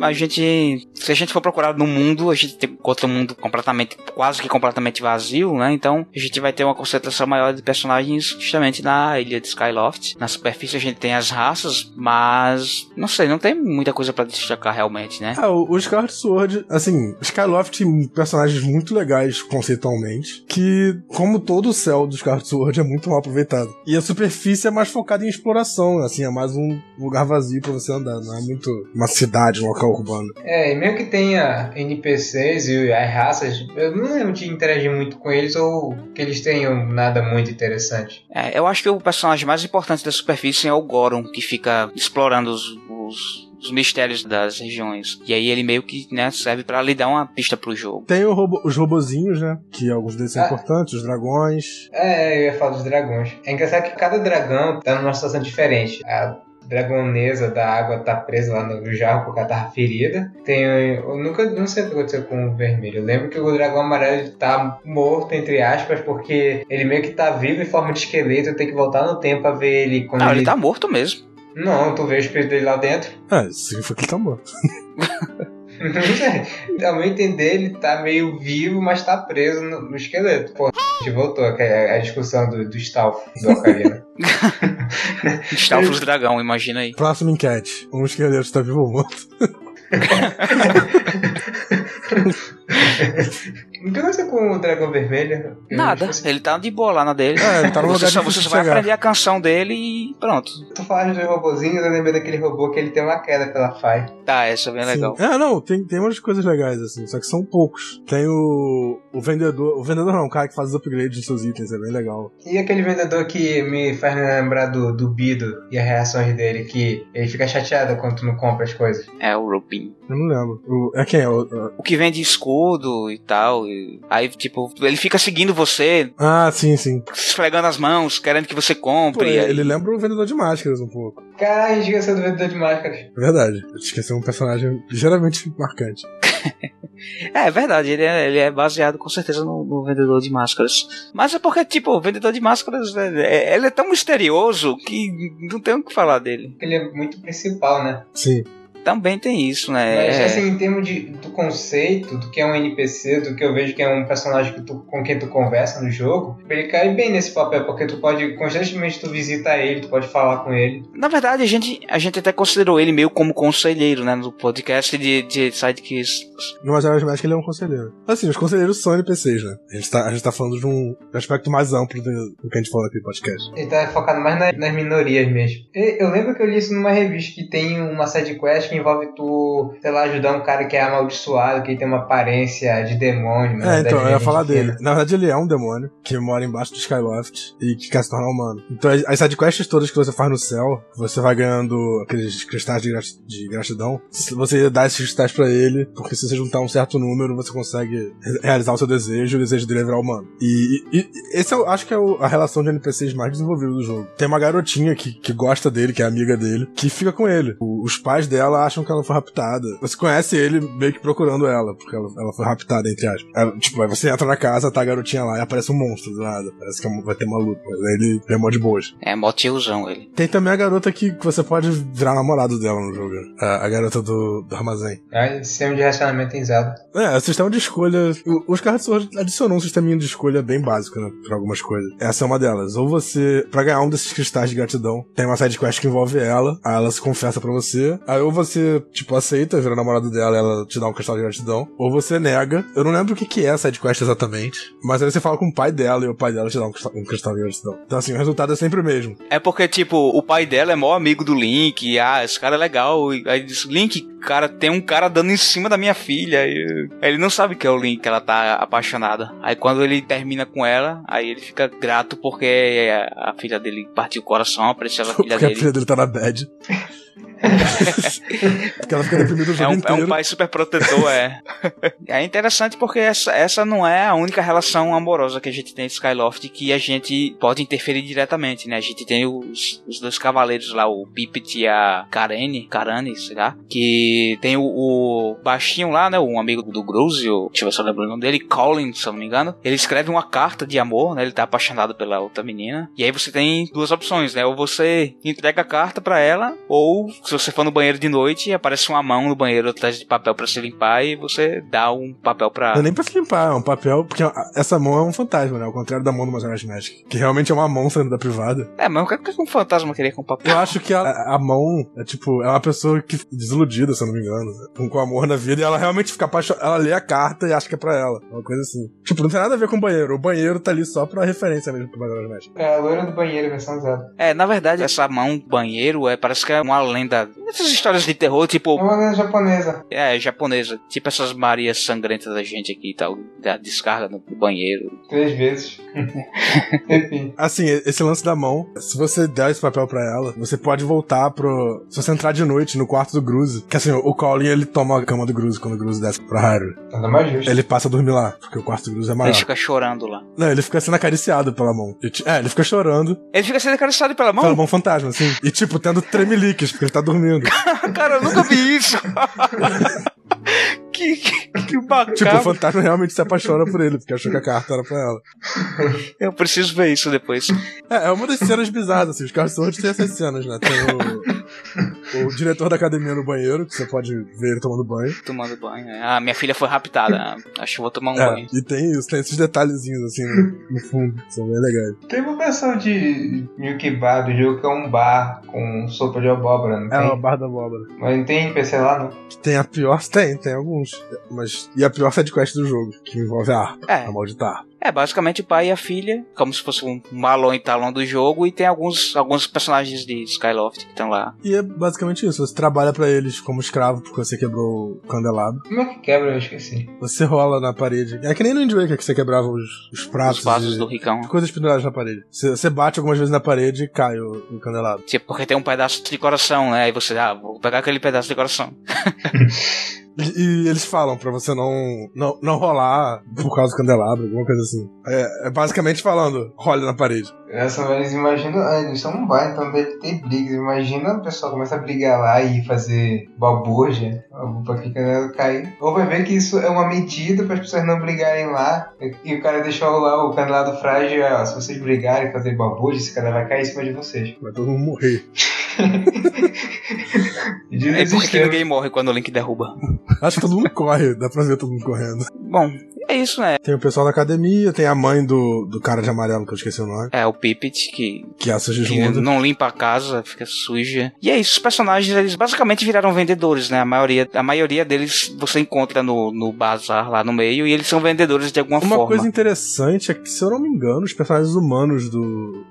A: a gente. Se a gente for procurar no mundo, a gente encontra um mundo completamente, quase que completamente vazio, né? Então a gente vai ter uma concentração maior de personagens justamente na ilha de Skyloft. Na superfície a gente tem as raças, mas não sei, não tem muita coisa para destacar realmente, né?
C: Ah, o, o Sword, assim, Skyloft personagens muito legais conceitualmente, que, como todo o céu do Skyward Sword, é muito mal aproveitado. E a superfície é mais focada em exploração, assim, é mais um lugar vazio para você andar, não é muito uma cidade, um local urbano.
B: É, e mesmo que tenha NPCs e as raças, eu não lembro de interagir muito com eles ou que eles tenham nada muito interessante.
A: É, eu acho que o personagem mais importante da superfície é o Goron, que fica explorando os, os os mistérios das regiões. E aí ele meio que né, serve para lhe dar uma pista pro jogo.
C: Tem robo, os robozinhos, né? Que alguns deles são ah. importantes, os dragões.
B: É, eu ia falar dos dragões. É engraçado que cada dragão tá numa situação diferente. A dragonesa da água tá presa lá no jarro porque ela tava ferida. Tem, eu nunca não sei o que aconteceu com o vermelho. Eu lembro que o dragão amarelo tá morto, entre aspas, porque ele meio que tá vivo em forma de esqueleto. Eu tenho que voltar no tempo pra ver ele quando.
A: Não,
B: ele...
A: ele tá morto mesmo.
B: Não, tu vê o espírito dele lá dentro.
C: É, significa que ele tá morto.
B: Ao meu entender, ele tá meio vivo, mas tá preso no, no esqueleto. Pô, a gente voltou a, a discussão do, do Stalf do Ocarina.
A: Stalf do dragão, imagina aí.
C: Próximo enquete. Um esqueleto tá vivo ou morto?
B: O que aconteceu com o dragão vermelho?
A: Nada, ele tá de boa lá na dele.
C: É, ele tá no
A: você
C: lugar
A: só, você só vai aprender a canção dele e pronto.
B: Tu falaste dos robozinhos, eu lembrei daquele robô que ele tem uma queda pela Fai.
A: Tá, essa é bem
C: Sim.
A: legal.
C: É, não, tem, tem umas coisas legais, assim, só que são poucos. Tem o, o vendedor, o vendedor não, o cara que faz os upgrades dos seus itens, é bem legal.
B: E aquele vendedor que me faz lembrar do, do Bido e as reações dele, que ele fica chateado quando tu não compra as coisas.
A: É o Rupin.
C: Eu não lembro. O, é quem? É o,
A: O que vende escudo e tal. e aí, tipo, ele fica seguindo você,
C: ah, sim, sim.
A: esfregando as mãos, querendo que você
C: Pô,
A: compre. e aí-
C: ele lembra o vendedor de máscaras um pouco.
B: Caralho, a gente esqueceu do vendedor de máscaras.
C: Verdade. Eu esqueci um personagem ligeiramente marcante.
A: É, é verdade, ele é, ele é baseado com certeza no, no vendedor de máscaras. Mas é porque, tipo, o vendedor de máscaras, é, é- ele é tão misterioso que não tem o que falar dele.
B: Ele é muito principal, né?
C: Sim.
A: Também tem isso, né?
B: Mas
A: É-
B: assim, em termos de, do conceito, do que é um NPC, do que eu vejo que é um personagem que tu, com quem tu conversa no jogo, ele cai bem nesse papel, porque tu pode, constantemente tu visita ele, tu pode falar com ele.
A: Na verdade, a gente, a gente até considerou ele meio como conselheiro, né? No podcast de, de Sidekicks.
C: No Majora's Mask ele é um conselheiro. Assim, os conselheiros são NPCs, né? A gente tá, a gente tá falando de um aspecto mais amplo do, do que a gente falou aqui no podcast.
B: Ele tá focado mais na- nas minorias mesmo. Eu lembro que eu li isso numa revista que tem uma sidequest que envolve tu, sei lá, ajudar um cara que é amaldiçoado, que tem uma aparência de demônio.
C: É, então, eu ia falar
B: gente
C: dele. Na verdade, ele é um demônio que mora embaixo do Skyloft e que quer se tornar humano. Então, as sidequests todas que você faz no céu, você vai ganhando aqueles cristais de, grat- de gratidão. Se Você dá esses cristais pra ele, porque se você juntar um certo número, você consegue re- realizar o seu desejo, o desejo dele é virar humano. E, e- e esse eu acho que é o- a relação de NPCs mais desenvolvida do jogo. Tem uma garotinha que, que gosta dele, que é amiga dele, que fica com ele. O- os pais dela acham que ela foi raptada. Você conhece ele meio que procurando ela, porque ela, ela foi raptada, entre aspas. Ela, tipo, aí você entra na casa, tá a garotinha lá e aparece um monstro do nada. Parece que vai ter uma luta. Mas aí ele é mó de boas.
A: É mó tiozão ele.
C: Tem também a garota que, que você pode virar namorado dela no jogo. A, a garota do, do armazém.
B: É, sistema de relacionamento tem usado.
C: É, o sistema de escolha. o- Os Card Sword adicionou um sistema de escolha bem básico, né? Pra algumas coisas. Essa é uma delas. Ou você, pra ganhar um desses cristais de gratidão, tem uma side quest que envolve ela, aí ela se confessa pra você, aí ou você, tipo, aceita, vira namorado dela ela te dá um cristal de gratidão, ou você nega. Eu não lembro o que, que é a sidequest exatamente, mas aí você fala com o pai dela e o pai dela te dá um cristal, um de gratidão. Então, assim, o resultado é sempre o mesmo.
A: É porque, tipo, o pai dela é maior amigo do Link, e, ah, esse cara é legal. E aí diz, Link, cara, tem um cara dando em cima da minha filha. E ele não sabe que é o Link, ela tá apaixonada. Aí quando ele termina com ela, aí ele fica grato porque a filha dele partiu o coração, apareceu a filha
C: porque
A: dele.
C: a filha dele tá na bad. porque ela fica deprimida o jogo
A: É um, é
C: inteiro.
A: um pai super protetor, é. é interessante porque essa, essa não é a única relação amorosa que a gente tem em Skyloft que a gente pode interferir diretamente, né? A gente tem os, os dois cavaleiros lá, o Pipit e a Karene, Karane, sei lá, que tem o, o baixinho lá, né? Um amigo do Gruzi, o- deixa eu ver se eu lembro o nome dele, Colin, se eu não me engano. Ele escreve uma carta de amor, né? Ele tá apaixonado pela outra menina. E aí você tem duas opções, né? Ou você entrega a carta pra ela, ou se você for no banheiro de noite, aparece uma mão no banheiro atrás de papel pra se limpar e você dá um papel pra.
C: Não é nem pra se limpar, é um papel, porque essa mão é um fantasma, né? Ao contrário da mão do Majora's Mask, que realmente é uma mão saindo da privada.
A: É, mas o que que um fantasma queria com papel?
C: Eu acho que a, a mão é tipo, é uma pessoa que desiludida, se eu não me engano, né? com, com amor na vida, e ela realmente fica apaixonada. Ela lê a carta e acha que é pra ela. Uma coisa assim. Tipo, não tem nada a ver com o banheiro. O banheiro tá ali só pra referência mesmo pro Majora's Mask.
B: É a loira do banheiro, versão Zelda.
A: É, na verdade, essa mão banheiro é, parece que é uma lenda. Essas histórias de terror,
B: É
A: tipo,
B: uma lenda japonesa.
A: é, japonesa. Tipo essas Marias sangrentas da gente aqui e tal. Da descarga no banheiro.
B: Três vezes. Enfim.
C: Assim, esse lance da mão, se você der esse papel pra ela, você pode voltar pro. Se você entrar de noite no quarto do Gruze, que assim, o Colin ele toma a cama do Gruze quando o Gruze desce pra Hyrule.
B: Nada mais justo.
C: Ele passa a dormir lá, porque o quarto do Gruze é maior.
A: Ele fica chorando lá.
C: Não, ele fica sendo acariciado pela mão. É, ele fica chorando
A: Ele fica sendo acariciado pela mão?
C: pela mão fantasma, assim. E tipo, tendo tremeliques, porque ele tá dormindo.
A: Cara, eu nunca vi isso. que, que, que bacana.
C: tipo, o fantasma realmente se apaixona por ele, porque achou que a carta era pra ela.
A: Eu preciso ver isso depois.
C: É, é uma das cenas bizarras, assim. Os Carros Sword tem essas cenas, né? Tem o, o diretor da academia no banheiro, que você pode ver ele tomando banho.
A: Tomando banho. né? Ah, minha filha foi raptada. Acho que vou tomar um
C: É,
A: banho.
C: e tem isso, tem esses detalhezinhos, assim, no, no fundo, que são bem legais.
B: Tem uma versão de Milky Bar do jogo que é um bar com sopa de abóbora, não
C: É,
B: tem?
C: o Bar da Abóbora.
B: Mas não tem NPC lá, não.
C: Tem a pior, tem, tem alguns. Mas, e a pior sidequest do jogo, que envolve a harpa,
A: É.
C: a maldita harpa.
A: É, basicamente o pai e a filha, como se fosse um balão e talão do jogo, e tem alguns, alguns personagens de Skyloft que estão lá.
C: E é basicamente isso, você trabalha pra eles como escravo, porque você quebrou o candelabro.
B: Como é que quebra? Eu esqueci.
C: Você rola na parede. É que nem no Wind Waker que você quebrava os, os pratos.
A: Os vasos
C: e
A: do Ricão.
C: Coisas penduradas na parede. Você, você bate algumas vezes na parede e cai o, o candelabro.
A: Tipo, porque tem um pedaço de coração, né? Aí você, ah, vou pegar aquele pedaço de coração.
C: E, e eles falam pra você não, não, não rolar por causa do candelabro, alguma coisa assim. É, é basicamente falando, role na parede.
B: Essa vez imagina, ah, eles são um bar, então deve ter brigas. Imagina o pessoal começa a brigar lá e fazer balbúrdia pra que o candelabro cair. Ou vai ver que isso é uma medida para as pessoas não brigarem lá. E o cara deixou lá o candelabro frágil, ó, se vocês brigarem e fazer balbúrdia, esse cara vai cair em cima de vocês.
C: Vai todo mundo morrer.
B: De
A: É porque
B: desespero.
A: ninguém morre quando o Link derruba.
C: Acho que todo mundo corre, dá pra ver todo mundo correndo.
A: Bom, é isso, né?
C: Tem o pessoal da academia, tem a mãe do, do cara de amarelo, que eu esqueci o nome,
A: É o Pipit, que,
C: que é a
A: que
C: Sigismunda.
A: não limpa a casa, fica suja. E é isso, os personagens, eles basicamente viraram vendedores, né? A maioria, a maioria deles você encontra no, no bazar lá no meio, e eles são vendedores de alguma
C: Uma
A: forma.
C: coisa interessante é que, se eu não me engano, os personagens humanos do,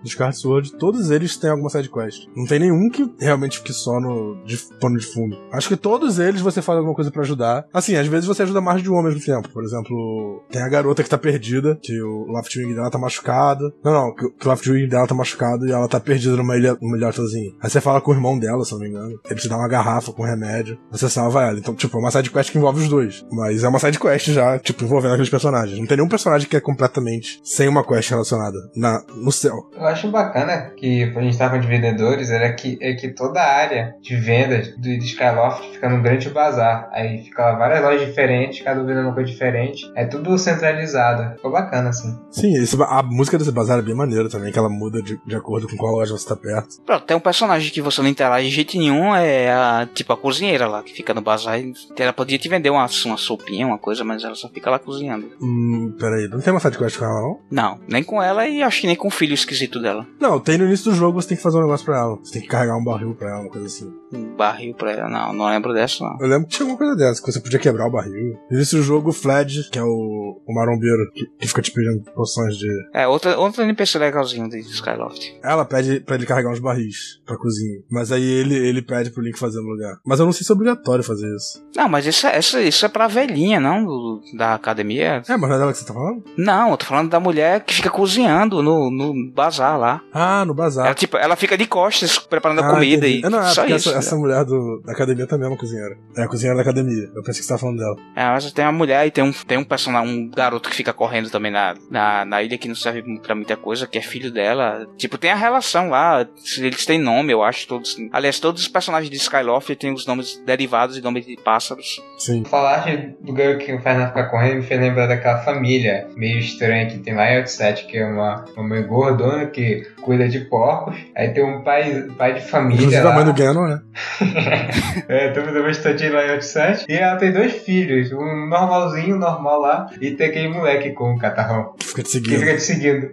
C: do Skyward Sword, todos eles têm alguma side quest. Não tem nenhum que realmente fique só no de, pano de fundo. Acho que todos eles você faz alguma coisa pra ajudar. Assim, às vezes você ajuda mais de um ao mesmo tempo. Por exemplo, tem a garota que tá perdida, que o Loftwing dela tá machucado. Não, não, que, o Loftwing dela tá machucado e ela tá perdida numa ilha, numa ilhotazinha. Aí você fala com o irmão dela, se não me engano. Ele te dá uma garrafa com remédio. Você salva ela. Então, tipo, é uma side quest que envolve os dois. Mas é uma side quest já, tipo, envolvendo aqueles personagens. Não tem nenhum personagem que é completamente sem uma quest relacionada na, no céu.
B: Eu acho bacana que a gente tava de vendedores, era que, é que toda a área de vendas do, Skyloft fica num grande bazar. Aí fica várias lojas diferentes, cada vendendo uma coisa diferente. É tudo centralizado. Ficou bacana, assim.
C: Sim, esse- a música desse bazar é bem maneira também, que ela muda de, de acordo com qual loja você tá perto.
A: Pronto, tem um personagem que você não interage de jeito nenhum, é a, tipo a cozinheira lá, que fica no bazar. e Ela podia te vender uma, uma sopinha, uma coisa, mas ela só fica lá cozinhando.
C: Hum, peraí, não tem uma side quest com ela, não?
A: Não, nem com ela e acho que nem com o filho esquisito dela.
C: Não, tem no início do jogo você tem que fazer um negócio pra ela. Você tem que carregar um barril pra ela, uma coisa assim.
A: Um barril pra ela. Não, não lembro dessa, não.
C: Eu lembro que tinha alguma coisa dessa, que você podia quebrar o barril. Existe o jogo Fledge, que é o, o marombeiro, que, que fica te pedindo poções de.
A: É, outra, outro NPC legalzinho de Skyloft.
C: Ela pede pra ele carregar uns barris pra cozinha. Mas aí ele, ele pede pro Link fazer no lugar. Mas eu não sei se é obrigatório fazer isso.
A: Não, mas isso, é- isso, isso é pra velhinha, não? Do- da academia.
C: É, mas não é dela que você tá falando?
A: Não, eu tô falando da mulher que fica cozinhando no, no bazar lá.
C: Ah, no bazar.
A: Ela, tipo, ela fica de costas preparando a
C: Ah,
A: comida
C: entendi.
A: e.
C: Não, é
A: só isso.
C: essa, essa mulher do, da academia também é uma cozinheira. É a cozinheira da academia. Eu pensei que você tava falando dela.
A: É, mas tem uma mulher e tem um, tem um personagem, um garoto que fica correndo também na, na, na ilha que não serve pra muita coisa, que é filho dela. Tipo, tem a relação lá, eles têm nome, eu acho, todos. Aliás, todos os personagens de Skyloft têm os nomes derivados de nomes de pássaros.
C: Sim.
B: Falaste do garoto que faz na ficar correndo me fez lembrar daquela família meio estranha que tem lá em Outset, que é uma, uma mãe gordona que cuida de porcos. Aí tem um pai, pai de família
C: Inclusive
B: lá.
C: a mãe do Ganon, né?
B: é, tô fazendo bastante lá em Outset. E ela tem dois filhos, um normalzinho, normal lá, e tem aquele moleque com o catarrão,
C: Que fica te
B: que
C: seguindo.
B: fica te seguindo.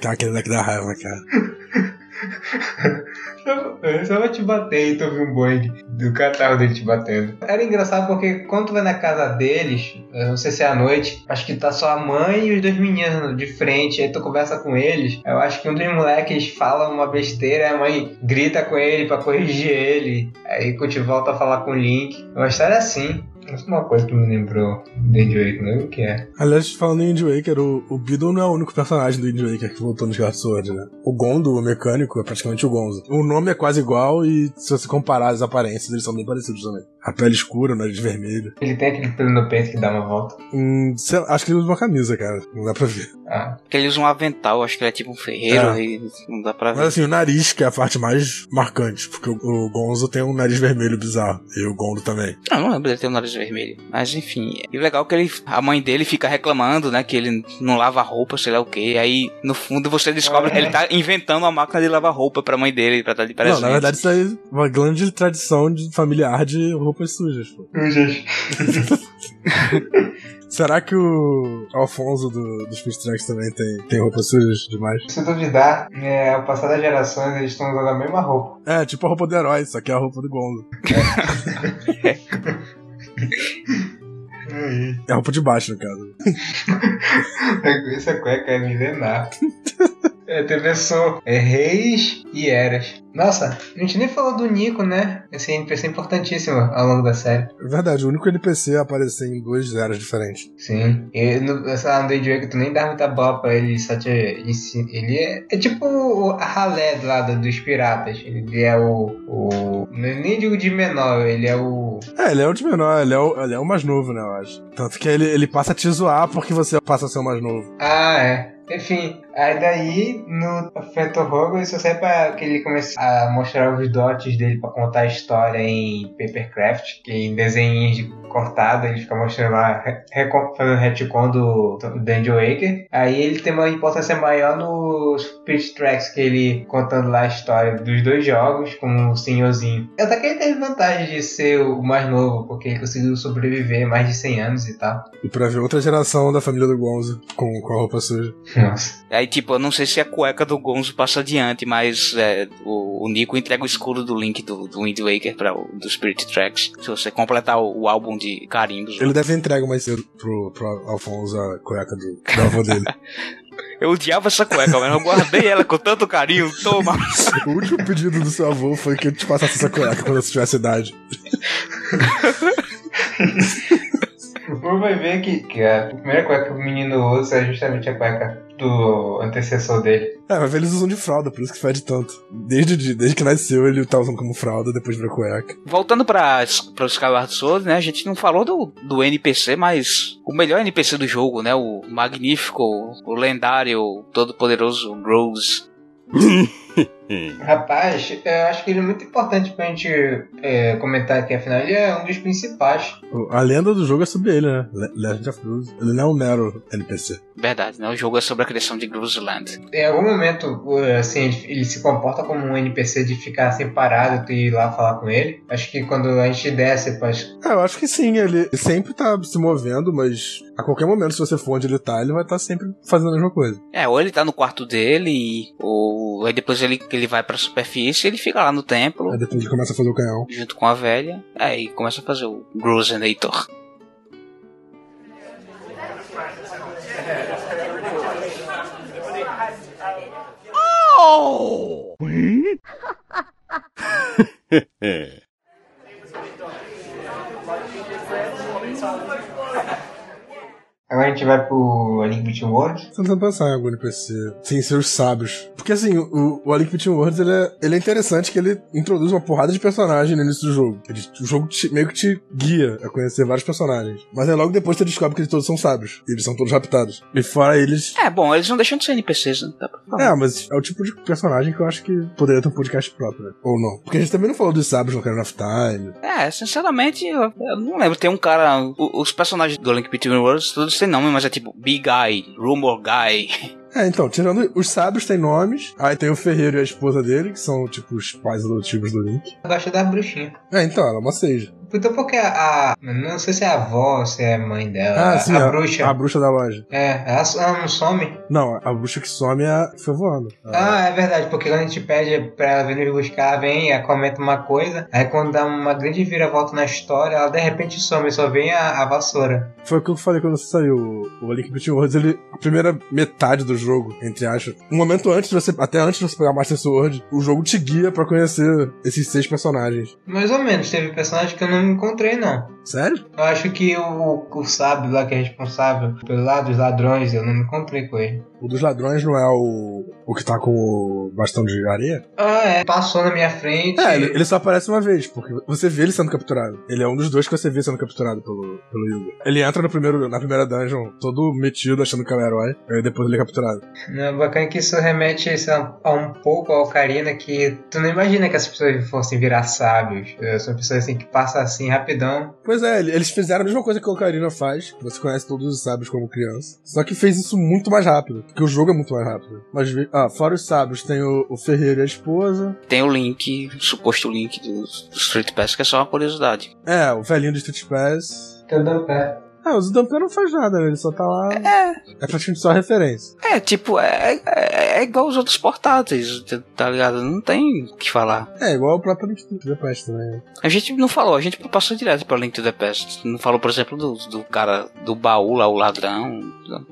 C: Tá, aquele moleque dá raiva, cara.
B: Só vou te bater e tu ouviu um Boeing do catarro dele te batendo. Era engraçado porque quando tu vai na casa deles, não sei se é à noite, acho que tá só a mãe e os dois meninos de frente, aí tu conversa com eles. Eu acho que um dos moleques fala uma besteira, a mãe grita com ele pra corrigir ele. Aí quando te volta a falar com o Link. Uma história assim. É uma coisa que me lembrou do Indie Waker, lembro o que é.
C: Aliás, falando em Wind Waker, o, o Beedle não é o único personagem do Wind Waker que voltou no Skyward Sword, né? O Gondo, o mecânico, é praticamente o Gonzo. O nome é quase igual e se você comparar as aparências, eles são bem parecidos também. A pele escura, o nariz vermelho.
B: Ele tem aquele pelo no peito que dá uma volta.
C: Hum, sei acho que ele usa uma camisa, cara. Não dá pra ver.
B: Ah,
A: Porque ele usa um avental, acho que ele é tipo um ferreiro
C: É.
A: e não dá pra ver.
C: Mas assim, o nariz que é a parte mais marcante, porque o, o Gonzo tem um nariz vermelho bizarro. E o Gondo também.
A: Ah, não lembro dele ter o nariz vermelho. Mas enfim. E o legal é que ele, a mãe dele fica reclamando, né? Que ele não lava roupa, sei lá o quê. Aí, no fundo, você descobre
B: É.
A: que ele tá inventando uma máquina de lavar roupa pra mãe dele, pra dar de presente.
C: Não, na verdade isso aí é uma grande tradição de familiar de roupas sujas, pô. Será que o Alfonso do, dos Speed Tracks também tem, tem roupas sujas demais?
B: Se duvidar, é, ao passar das gerações, eles estão usando a mesma roupa.
C: É, tipo a roupa do herói, só que é a roupa do Gonzo. É a roupa de baixo, no caso.
B: Essa cueca é milenar. É, tem versão é, Reis e Eras. Nossa, a gente nem falou do Nico, né? Esse NPC é importantíssimo ao longo da série.
C: É verdade, o único NPC a aparecer em duas eras diferentes.
B: Sim. E no, essa no Day tu nem dá muita bola pra ele, só te ensina. Ele é, é tipo o- a ralé do lado dos piratas. Ele é o. o nem digo de menor, ele é o.
C: É, ele é o de menor, ele é o, ele é o mais novo, né, eu acho. Tanto que ele, ele passa a te zoar porque você passa a ser o mais novo.
B: Ah, é. Enfim, aí daí no Feto Rogo isso sai pra que ele comece a mostrar os dotes dele pra contar a história em Papercraft, que em desenhos de cortado ele fica mostrando lá, fazendo retcon do, do Dungeon Waker. Aí ele tem uma importância maior nos Spirit Tracks, que ele contando lá a história dos dois jogos com o senhorzinho. Até que ele teve vantagem de ser o mais novo, porque ele conseguiu sobreviver mais de 100 anos e tal.
C: E pra ver outra geração da família do Gonzo com, com a roupa suja.
B: Nossa.
A: Aí, tipo, eu não sei se a cueca do Gonzo passa adiante, mas é, o, o Nico entrega o escudo do Link do, do Wind Waker pra o do Spirit Tracks. Se você completar o, o álbum de carimbos.
C: Ele deve ter entregue mais cedo pro, pro Alfonso a cueca do, do avô dele.
A: Eu odiava essa cueca, mas eu guardei ela com tanto carinho. Toma!
C: o último pedido do seu avô foi que ele te passasse essa cueca quando você tivesse idade.
B: O povo vai ver que, que a primeira cueca que o menino usa é justamente a cueca do antecessor dele.
C: É, mas eles usam de fralda, por isso que fede tanto. Desde, de- desde que nasceu, ele tá usando como fralda, depois vira cueca.
A: Voltando pra, pro Skyward Sword, né? A gente não falou do, do NPC, mas o melhor NPC do jogo, né? O magnífico, o lendário, o todo-poderoso Rose.
B: Rapaz, eu acho que ele é muito importante pra gente é, comentar aqui, afinal ele é um dos principais.
C: A lenda do jogo é sobre ele, né? Le- Legend of Bruce. Ele não é um mero NPC.
A: Verdade, né? O jogo é sobre a criação de Gruseland.
B: Em algum momento, assim, ele, se comporta como um NPC de ficar assim parado e tu ir lá falar com ele. Acho que quando a gente desce, pode.
C: É, eu acho que sim, ele sempre tá se movendo, mas a qualquer momento, se você for onde ele tá, ele vai estar sempre fazendo a mesma coisa.
A: É, ou ele tá no quarto dele, ou aí depois ele, ele vai pra superfície ele fica lá no templo.
C: Aí depois ele começa a fazer o canhão.
A: Junto com a velha. Aí começa a fazer o Grozenator. Oh!
B: Agora a gente vai pro A Link Between Worlds.
C: Tô tentando pensar em algum NPC sem ser os sábios. Porque assim, o, o A Link Between Worlds ele é, ele é interessante que ele introduz uma porrada de personagens no início do jogo. Ele, o jogo te- meio que te guia a conhecer vários personagens. Mas aí logo depois você descobre que eles todos são sábios. E eles são todos raptados. E fora eles.
A: É, bom, eles não deixam de ser NPCs, né? Falar.
C: É, mas é o tipo de personagem que eu acho que poderia ter um podcast próprio, né? Ou não. Porque a gente também não falou dos sábios no Ocarina of Time.
A: É, sinceramente, eu, eu não lembro. Tem um cara. o- os personagens do Link Between Worlds todos têm nome, mas é tipo Big Guy, Rumor Guy.
C: É, então, tirando os sábios têm nomes. Aí tem o Ferreiro e a esposa dele, que são tipo os pais adotivos do Link.
B: Eu gosto da bruxinha.
C: É, então, ela é uma seja.
B: Então porque a, a- Não sei se é a avó, se é a mãe dela.
C: Ah,
B: a,
C: sim,
B: a bruxa.
C: A bruxa da loja.
B: É, ela, ela não some.
C: Não, a bruxa que some é a que foi voando.
B: Ah, é verdade, porque quando a gente pede pra ela vir nos buscar, ela vem, ela comenta uma coisa, aí quando dá uma grande viravolta na história, ela de repente some, só vem a, a vassoura.
C: Foi o que eu falei quando saiu. O Link Between Worlds, ele. A primeira metade do jogo, entre aspas. Um momento antes de você. Até antes de você pegar Master Sword, o jogo te guia pra conhecer esses seis personagens.
B: Mais ou menos, teve personagem que eu não encontrei, não.
C: Sério?
B: Eu acho que o, o sábio lá que é responsável pelo lado dos ladrões, eu não me encontrei com ele.
C: O dos ladrões não é o. O que tá com o bastão de areia?
B: Ah, é. Passou na minha frente.
C: É, ele, ele só aparece uma vez, porque você vê ele sendo capturado. Ele é um dos dois que você vê sendo capturado pelo, pelo Yuga. Ele entra no primeiro, na primeira dungeon, todo metido, achando que é o herói, aí depois ele é capturado.
B: Não, bacana que isso remete lá, a um pouco ao Ocarina que tu não imagina que as pessoas fossem virar sábios. Eh, São pessoas assim que passam assim rapidão.
C: Pois é, ele- eles fizeram a mesma coisa que a Ocarina faz. Você conhece todos os sábios como criança. Só que fez isso muito mais rápido. Porque o jogo é muito mais rápido. Mas, ah, fora os sábios, tem o, o Ferreiro e a esposa.
A: Tem o link, o suposto link do, do Street Pass, que é só uma curiosidade.
C: É, o velhinho do Street Pass.
B: Teu Dampé.
C: Ah, o Zudampé não faz nada, né? Ele só tá lá. É. É praticamente só referência.
A: É, tipo, é, é, é igual os outros portáteis, tá ligado? Não tem o que falar.
C: É, igual o próprio Link to the Past também.
A: A gente não falou, a gente passou direto pra Link to the Past. Não falou, por exemplo, do, do cara do baú lá, o ladrão.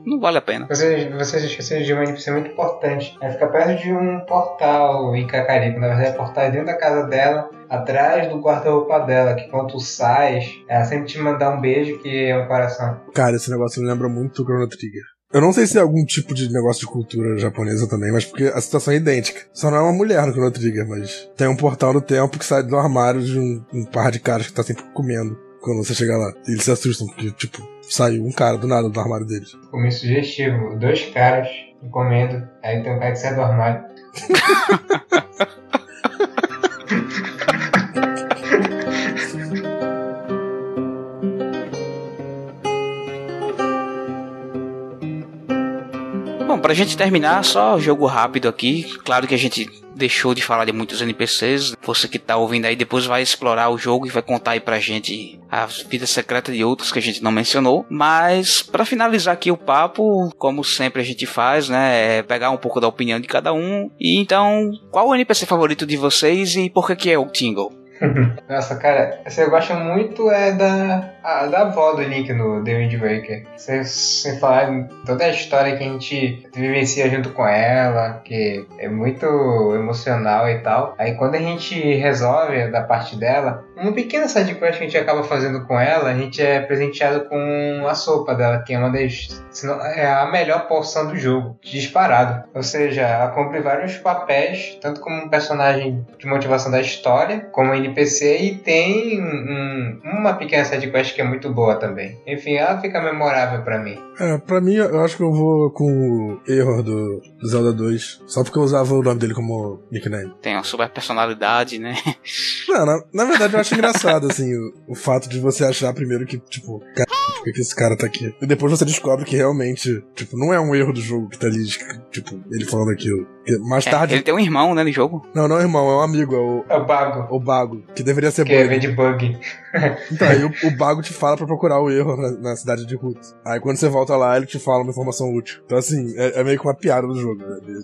A: Não vale a pena.
B: Vocês, vocês esqueceram de uma NPC muito importante. Ela fica perto de um portal em Cacarico. Na verdade, o portal é dentro da casa dela, atrás do guarda-roupa dela. Que quando tu sais, ela sempre te manda um beijo que é um coração.
C: Cara, esse negócio me lembra muito o Chrono Trigger. Eu não sei se é algum tipo de negócio de cultura japonesa também, mas porque a situação é idêntica. Só não é uma mulher no Chrono Trigger, mas tem um portal no tempo que sai do armário de um, um par de caras que tá sempre comendo quando você chega lá. E eles se assustam, porque, tipo, saiu um cara do nada do armário deles.
B: Ficou meio sugestivo. Dois caras comendo. Aí tem um cara que sai do armário.
A: Bom, pra gente terminar, só jogo rápido aqui. Claro que a gente deixou de falar de muitos NPCs. Você que tá ouvindo aí depois vai explorar o jogo e vai contar aí pra gente a vida secreta de outros que a gente não mencionou. Mas pra finalizar aqui o papo, como sempre a gente faz, né, é pegar um pouco da opinião de cada um. E então, qual o NPC favorito de vocês e por que que é o Tingle?
B: Nossa, cara, essa eu gosto muito é da, a, da avó do Link no The Wind Waker. Sem, falar toda a história que a gente vivencia junto com ela, que é muito emocional e tal. Aí quando a gente resolve da parte dela, uma pequena sidequest que a gente acaba fazendo com ela, a gente é presenteado com a sopa dela, que é uma das. é a melhor porção do jogo, disparado. Ou seja, ela cumpre vários papéis, tanto como um personagem de motivação da história, como NPC, e tem um- uma pequena sidequest que é muito boa também. Enfim, ela fica memorável pra mim.
C: É, pra mim, eu acho que eu vou com o Error do do Zelda 2. Só porque eu usava o nome dele como nickname.
A: Tem uma super personalidade, né?
C: Não, na, na verdade eu acho engraçado, assim, o, o fato de você achar primeiro que, tipo, cara, por que que esse cara tá aqui? E depois você descobre que realmente, tipo, não é um erro do jogo que tá ali, tipo, ele falando aquilo. Mais
A: É,
C: tarde.
A: ele tem um irmão, né, no jogo.
C: Não, não é irmão, é um amigo, é o,
B: É o Bago,
C: o Bago, que deveria ser
B: que
C: bom.
B: vem de bug.
C: Então, aí o, o Bago te fala pra procurar o erro na, na cidade de Root. Aí quando você volta lá, ele te fala uma informação útil. Então, assim, é, é meio que uma piada do jogo, né?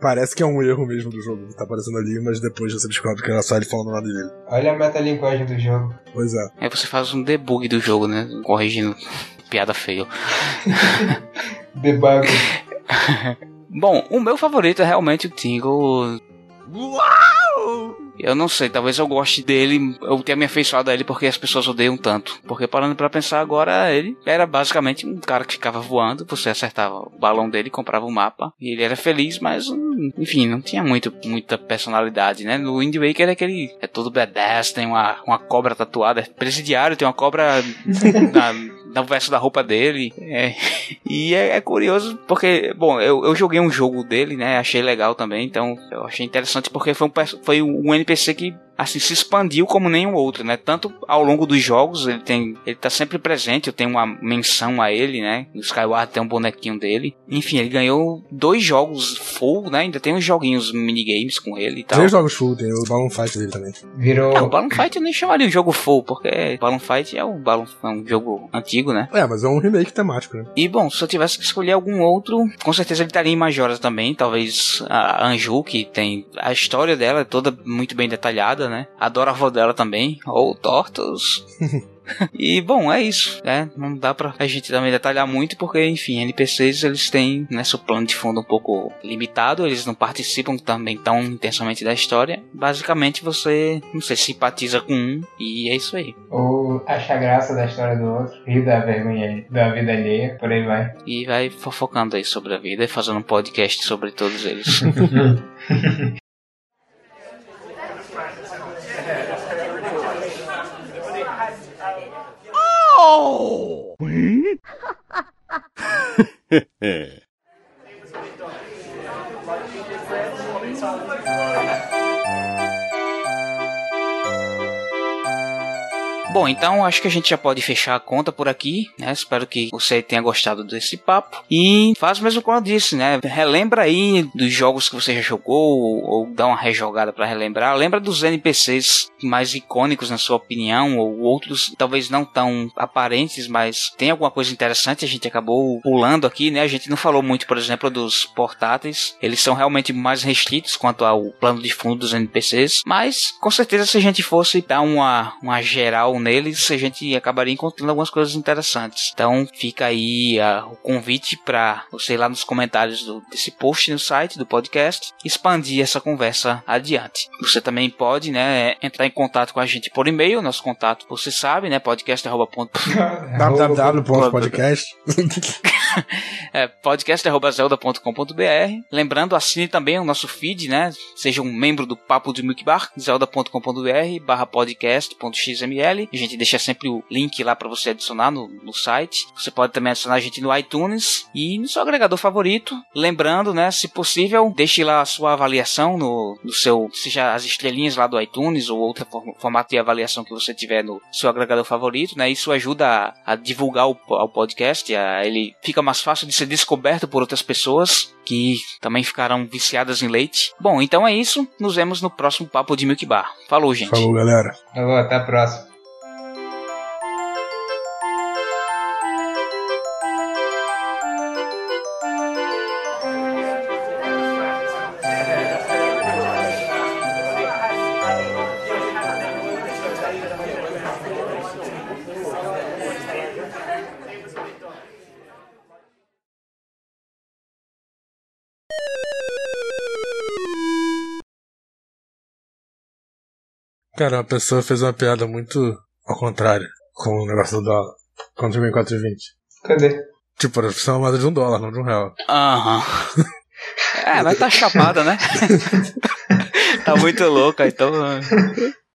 C: Parece que é um erro mesmo do jogo que tá aparecendo ali, mas depois você descobre que era só ele falando nada dele.
B: Olha a metalinguagem do jogo.
C: Pois é.
A: Aí você faz um debug do jogo, né? Corrigindo piada feia.
B: Debug.
A: Bom, o meu favorito é realmente o Tingle. Uau! Eu não sei, talvez eu goste dele, eu tenha me afeiçoado a ele porque as pessoas odeiam tanto. Porque parando para pensar agora, ele era basicamente um cara que ficava voando, você acertava o balão dele, comprava o mapa, e ele era feliz, mas hum, enfim, não tinha muito, muita personalidade, né? No Wind Waker é aquele é todo badass, tem uma, uma cobra tatuada, é presidiário, tem uma cobra na, no verso da roupa dele. É. E é, é, curioso porque, bom, eu, eu joguei um jogo dele, né? Achei legal também, então eu achei interessante porque foi um, foi um NPC que assim, se expandiu como nenhum outro, né? Tanto ao longo dos jogos, ele tem, ele tá sempre presente, eu tenho uma menção a ele, né? O Skyward tem um bonequinho dele. Enfim, ele ganhou dois jogos full, né? Ainda tem uns joguinhos minigames com ele e tal.
C: Três jogos full, tem o Balloon Fight dele também.
B: Virou...
A: Não, o Balloon Fight eu nem chamaria de jogo full, porque Balloon Fight é um, Balloon, é um jogo antigo, né?
C: É, mas é um remake temático, né?
A: E bom, se eu tivesse que escolher algum outro, com certeza ele estaria em Majoras também, talvez a Anju, que tem a história dela é toda muito bem detalhada, né? Adoro a avó dela também, ou Tortos. e bom, é isso, né? Não dá pra a gente também detalhar muito, porque, enfim, NPCs eles têm né, seu plano de fundo um pouco limitado, eles não participam também tão intensamente da história. Basicamente você, não sei, simpatiza com um e é isso aí.
B: Ou acha graça da história do outro, rir da vergonha da vida alheia, por aí vai.
A: E vai fofocando aí sobre a vida e fazendo um podcast sobre todos eles.
D: 嘿嘿。
A: Bom, então acho que a gente já pode fechar a conta por aqui, né? Espero que você tenha gostado desse papo. E faz mesmo como eu disse, né? Relembra aí dos jogos que você já jogou, ou, ou dá uma rejogada para relembrar. Lembra dos NPCs mais icônicos na sua opinião, ou outros talvez não tão aparentes, mas tem alguma coisa interessante. A gente acabou pulando aqui, né? A gente não falou muito, por exemplo, dos portáteis. Eles são realmente mais restritos quanto ao plano de fundo dos NPCs. Mas com certeza se a gente fosse dar uma, uma geral neles, a gente acabaria encontrando algumas coisas interessantes. Então fica aí uh, o convite para você ir lá nos comentários do, desse post no site do podcast expandir essa conversa adiante. Você também pode, né, entrar em contato com a gente por e-mail, nosso contato você sabe, né, podcast
C: www.podcast
A: é, podcast.zelda.com.br Lembrando, assine também o nosso feed, né? Seja um membro do Papo de Milk Bar, zelda.com.br barra podcast.xml. A gente deixa sempre o link lá para você adicionar no, no site. Você pode também adicionar a gente no iTunes e no seu agregador favorito. Lembrando, né? Se possível, deixe lá a sua avaliação no, no seu, seja as estrelinhas lá do iTunes ou outro formato de avaliação que você tiver no seu agregador favorito, né? Isso ajuda a, a divulgar o, o podcast, a, ele fica mais fácil de ser descoberto por outras pessoas que também ficaram viciadas em leite. Bom, então é isso. Nos vemos no próximo Papo de Milk Bar. Falou, gente.
C: Falou, galera.
B: Falou, até a próxima.
C: Cara, uma pessoa fez uma piada muito ao contrário com o negócio do dólar. Contra o 1420.
B: Cadê?
C: Tipo, era uma moeda de um dólar, não de um real.
A: Aham. é, mas tá chapada, né? tá muito louca, então.